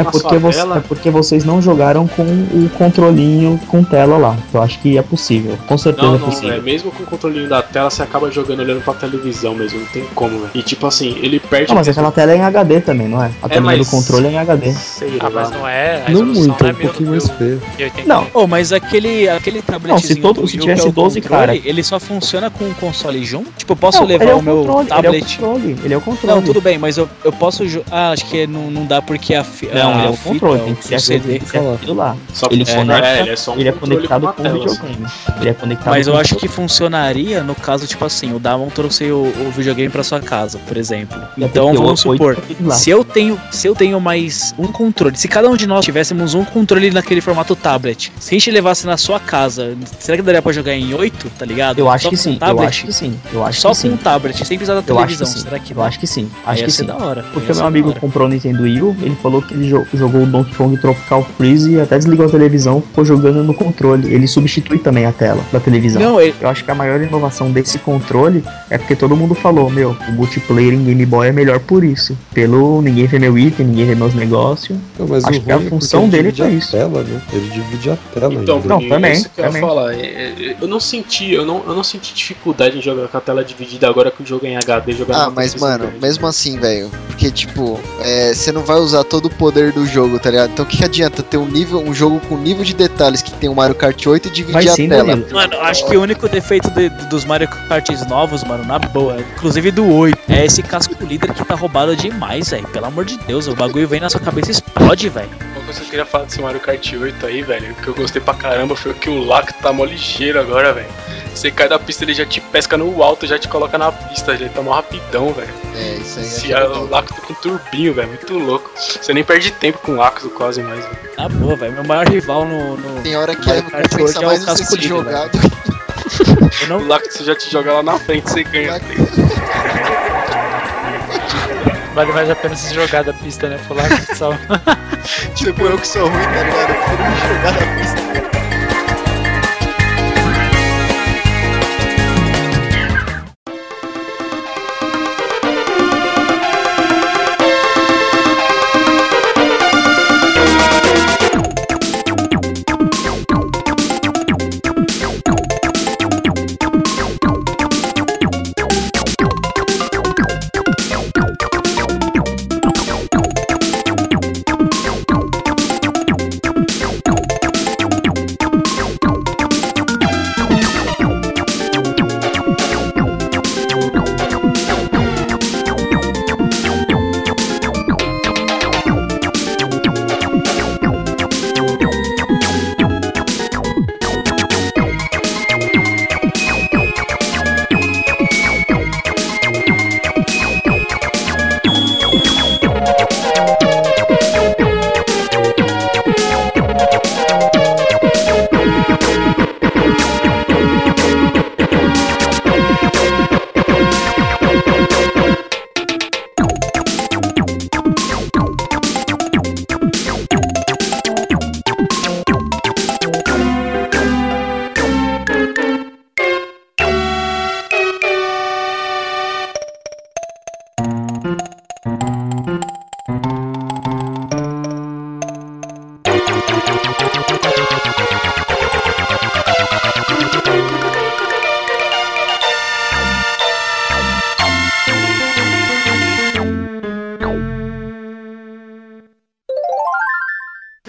porque você- tela. é porque vocês não jogaram com o controlinho com tela lá. Eu acho que é possível. Com certeza Não, é não, possível. é mesmo com o controlinho da tela, você acaba jogando olhando pra televisão mesmo, não tem como, velho. E tipo assim, ele perde. Não, mas aquela tela é em HD também, não é? A tela mas- do controle é em HD. Sei Ah, mas não é. A Não muito, é é um pouquinho mais feio. 1080. Não, Oh, mas aquele, aquele tabletzinho Não, se todo- do se tivesse que é o 12 controle, cara. ele só funciona com o console junto? Tipo, eu posso Não, levar ele é o meu controle, Ele é tablet... o controle. Ele é o controle. Não, tudo bem, mas eu, eu posso... Ah, acho que não, não dá porque a, fi... Não, a ele é o fita, controle. o Tem que ser CD... ser aquilo lá. Só Ele funciona, conecta- é, ele é só um Ele é conectado uma com o tela, assim. videogame. Ele é conectado Mas eu com acho o- que funcionaria no caso, tipo assim, o Damon trouxe o, o videogame pra sua casa, por exemplo. Então, o vamos supor, se eu tenho, se eu tenho mais um controle, se cada um de nós tivéssemos um controle naquele formato tablet, se a gente levasse na sua casa, será que daria pra jogar em 8, tá ligado? Eu acho Só que com sim, eu tablet? acho que sim. Eu acho Só que com sim. um tablet, sem precisar da Eu acho televisão. que sim. Será que Eu acho que sim. Acho que sim. da hora. Porque meu amigo comprou o Nintendo Wii U, ele falou que ele jo- jogou o Donkey Kong Tropical Freeze e até desligou a televisão, ficou jogando no controle. Ele substitui também a tela da televisão. Não, ele, Eu acho que a maior inovação desse controle é porque todo mundo falou, meu, o multiplayer em Game Boy é melhor por isso. Pelo ninguém vê meu item, ninguém vê meus negócios. Não, mas Acho que a é função ele dele foi a isso. Tela, né? Ele divide a tela Então, ainda. Não, também, que eu ia também. Falar. é, é, Eu não senti, eu não, eu não senti dificuldade em jogar com a tela dividida agora que o jogo é em HD, jogar Ah, mas mano, grande. mesmo assim, velho, porque tipo, é, você não vai usar todo o poder do jogo, tá ligado? Então o que, que adianta ter um nível, um jogo com nível de detalhes que tem o Mario Kart 8 e dividir Vai a sim, tela? Danilo. Mano, eu acho que o único defeito de- dos Mario Karts novos, mano, na boa, inclusive do 8, é esse casco líder que tá roubado demais, velho. Pelo amor de Deus, o bagulho vem na sua cabeça e explode, velho. Coisa que eu queria falar desse Mario Kart 8 aí, velho, que eu gostei pra caramba foi que o Laco tá mó ligeiro agora, velho. Você cai da pista, ele já te pesca no alto, já te coloca na pista, ele tá mó rapidão, velho. É, isso aí. Se é o Laco tá com turbinho, velho, muito louco. Você nem perde tempo com o Laco quase mais, velho. Na boa, velho. Meu maior rival no. no- Tem hora que Mario é, hoje é o mais você casco se líder, jogar do Eu O não, Laco você já te joga lá na frente, você ganha. Vale mais a pena se jogar da pista, né? Pular só. Tipo, eu que sou ruim, tá ligado? Eu prefiro me jogar na pista.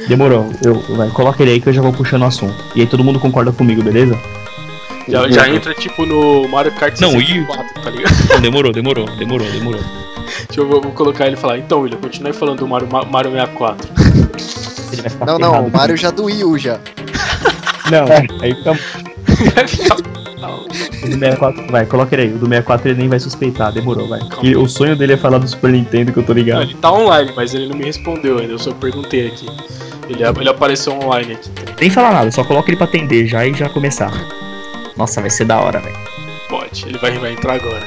Demorou. Eu, vai, coloca ele aí que eu já vou puxando o assunto. E aí todo mundo concorda comigo, beleza? Já, já entra tipo no Mario Kart Não, 64, tá ligado? Não, demorou, demorou, demorou, demorou. Deixa eu vou, vou colocar ele e falar. Então, William, continue falando do Mario, Ma- Mario 64. Ele vai ficar Não, não, ferrado o Mario já do Wii U já. Não, aí fica. Do 64, vai, coloca ele aí. O do 64 ele nem vai suspeitar, demorou, vai. E o sonho dele é falar do Super Nintendo, que eu tô Não, ligado. ele tá online, mas ele não me respondeu ainda. Eu só perguntei aqui. Ele, ele apareceu online aqui. Nem falar nada, só coloca ele pra atender já e já começar. Nossa, vai ser da hora, velho. Pode, ele vai, vai entrar agora.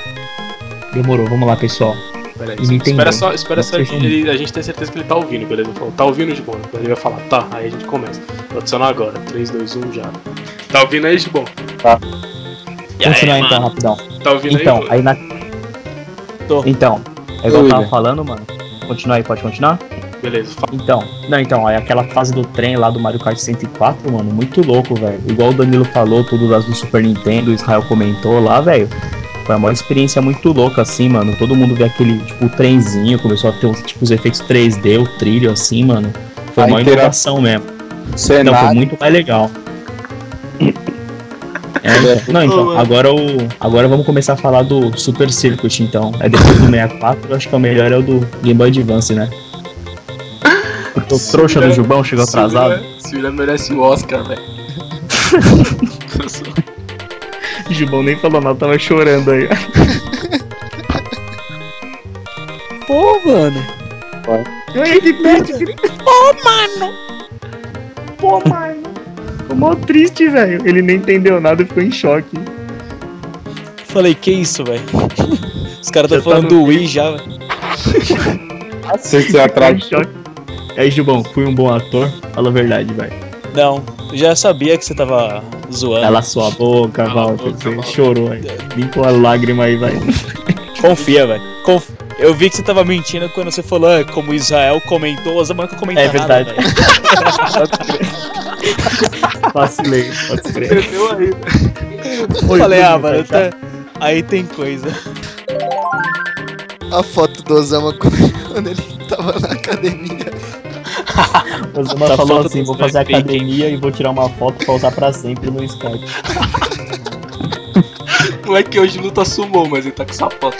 Demorou, vamos lá, pessoal. Pera aí, espera só, espera só ele- a gente tem certeza que ele tá ouvindo, beleza? Ele falou, tá ouvindo de bom? Ele vai falar, tá, aí a gente começa. Vou adicionar agora. 3, 2, 1 já. Tá ouvindo aí de bom? Vamos continuar então, rapidão. Tá ouvindo Então, aí? aí na. Tô. Então, é igual eu tava falando, mano. Continua aí, pode continuar? Beleza, fala. Então, não, então, aí aquela fase do trem lá do Mario Kart 104, mano, muito louco, velho. Igual o Danilo falou, tudo das do Super Nintendo, o Israel comentou lá, velho. Foi uma experiência muito louca, assim, mano. Todo mundo vê aquele, tipo, trenzinho, começou a ter os, tipo, os efeitos 3D, o trilho, assim, mano. Foi A uma intera- inovação mesmo. Então, foi Cenário. muito mais legal. É, então. Não, então, agora, o, agora vamos começar a falar do Super Circuit, então. É depois do 64, eu acho que é o melhor é o do Game Boy Advance, né? O trouxa do Jubão chegou atrasado. Esse William merece o Oscar, velho. O Jubão nem falou nada, tava chorando aí. Pô, mano. Ele pede, Pô, mano! Pô, mano! Ficou mó triste, velho. Ele nem entendeu nada e ficou em choque. Falei, que isso, velho? Os caras Já tão tá falando do Wii já, velho. Você se Ficou Aí, Jubão, fui um bom ator? Fala a verdade, vai. Não, já sabia que você tava zoando. Cala sua boca, Walter. boca, Você Walter. chorou aí. Limpa a lágrima aí, vai. Confia, velho. Conf... Eu vi que você tava mentindo quando você falou, ah, como o Israel comentou, as nunca comentou É verdade. velho. Vacilei, pode crer. Entendeu aí? Eu Falei, ah, mano, tá. aí tem coisa. A foto do Osama quando quando ele tava na academia. O Zuma Essa falou assim: do vou fazer Snake. academia e vou tirar uma foto pra usar pra sempre no Skype. Não é que hoje luta sumou, mas ele tá com sapato.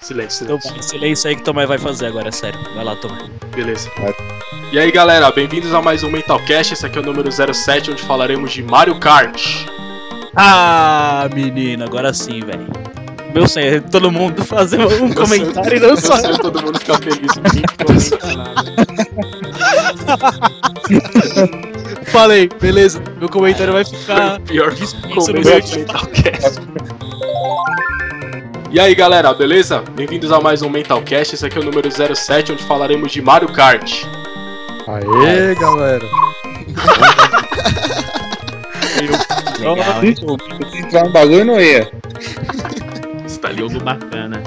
silêncio, Então, silêncio. silêncio aí que o Tomé vai fazer agora, é sério. Vai lá, Tomé. Beleza. E aí, galera, bem-vindos a mais um Mentalcast. Esse aqui é o número 07, onde falaremos de Mario Kart. Ah, menino, agora sim, velho. Meu sonho é todo mundo fazer um comentário e não Eu só. sei todo mundo ficar feliz. Falei, beleza, meu comentário vai ficar. Pior que Isso começo no. Mentalcast. E aí, galera, beleza? Bem-vindos a mais um Mentalcast. Esse aqui é o número 07, onde falaremos de Mario Kart. Aê, galera. Se entrar um bagulho, não ia. Ali Jogo bacana.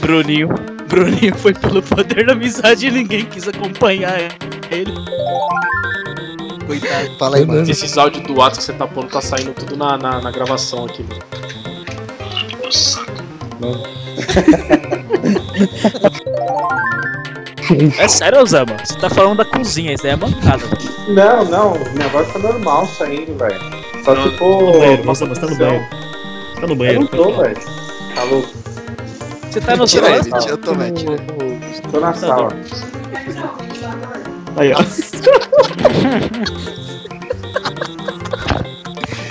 Bruninho. Bruninho foi pelo poder da amizade e ninguém quis acompanhar ele. Coitado. Fala aí, mano. Esses áudios do WhatsApp que você tá pondo tá saindo tudo na, na, na gravação aqui. mano. É sério, Osama? Você tá falando da cozinha, isso daí é bancada. Não, não, o negócio tá normal saindo, velho. Só Não, se for. No banheiro, nossa, mas tá no banheiro. Tá no Eu banheiro. não tô, velho. Tá louco. Você tá no celular? ele, eu tô. Tô na sala. Aí, ó.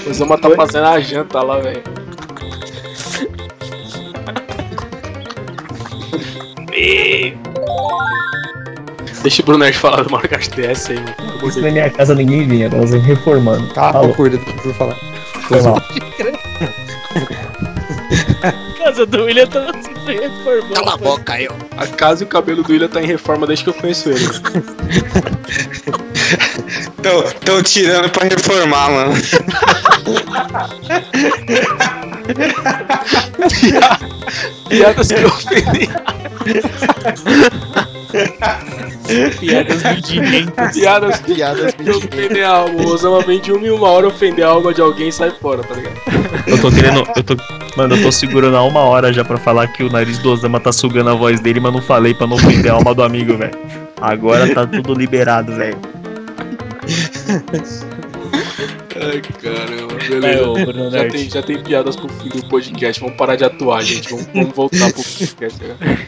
O Zama tá fazendo a janta lá, velho. Deixa o Brunner falar do Mario Kart DS aí, mano. Isso na minha casa ninguém vinha, nós reformando. Tá, cuida do que eu vou falar. Foi mal. casa do William tava se reformando. Cala a boca aí, ó. A casa e o cabelo do William tá em reforma desde que eu conheço ele. Tão, tão tirando pra reformar, mano. Piadas que ofendem. Piadas medirentas. Piadas Piadas que ofendem a alma. O Osama vem de uma em uma hora ofender a alma de alguém e sai fora, tá ligado? Eu tô querendo. Eu tô, mano, eu tô segurando há uma hora já pra falar que o nariz do Osama tá sugando a voz dele, mas não falei pra não ofender a alma do amigo, velho. Agora tá tudo liberado, velho. Ai, caramba, É, beleza. Bruno Já tem, já tem piadas pro fim do podcast. Vamos parar de atuar, gente. Vamos, vamos voltar pro podcast. né?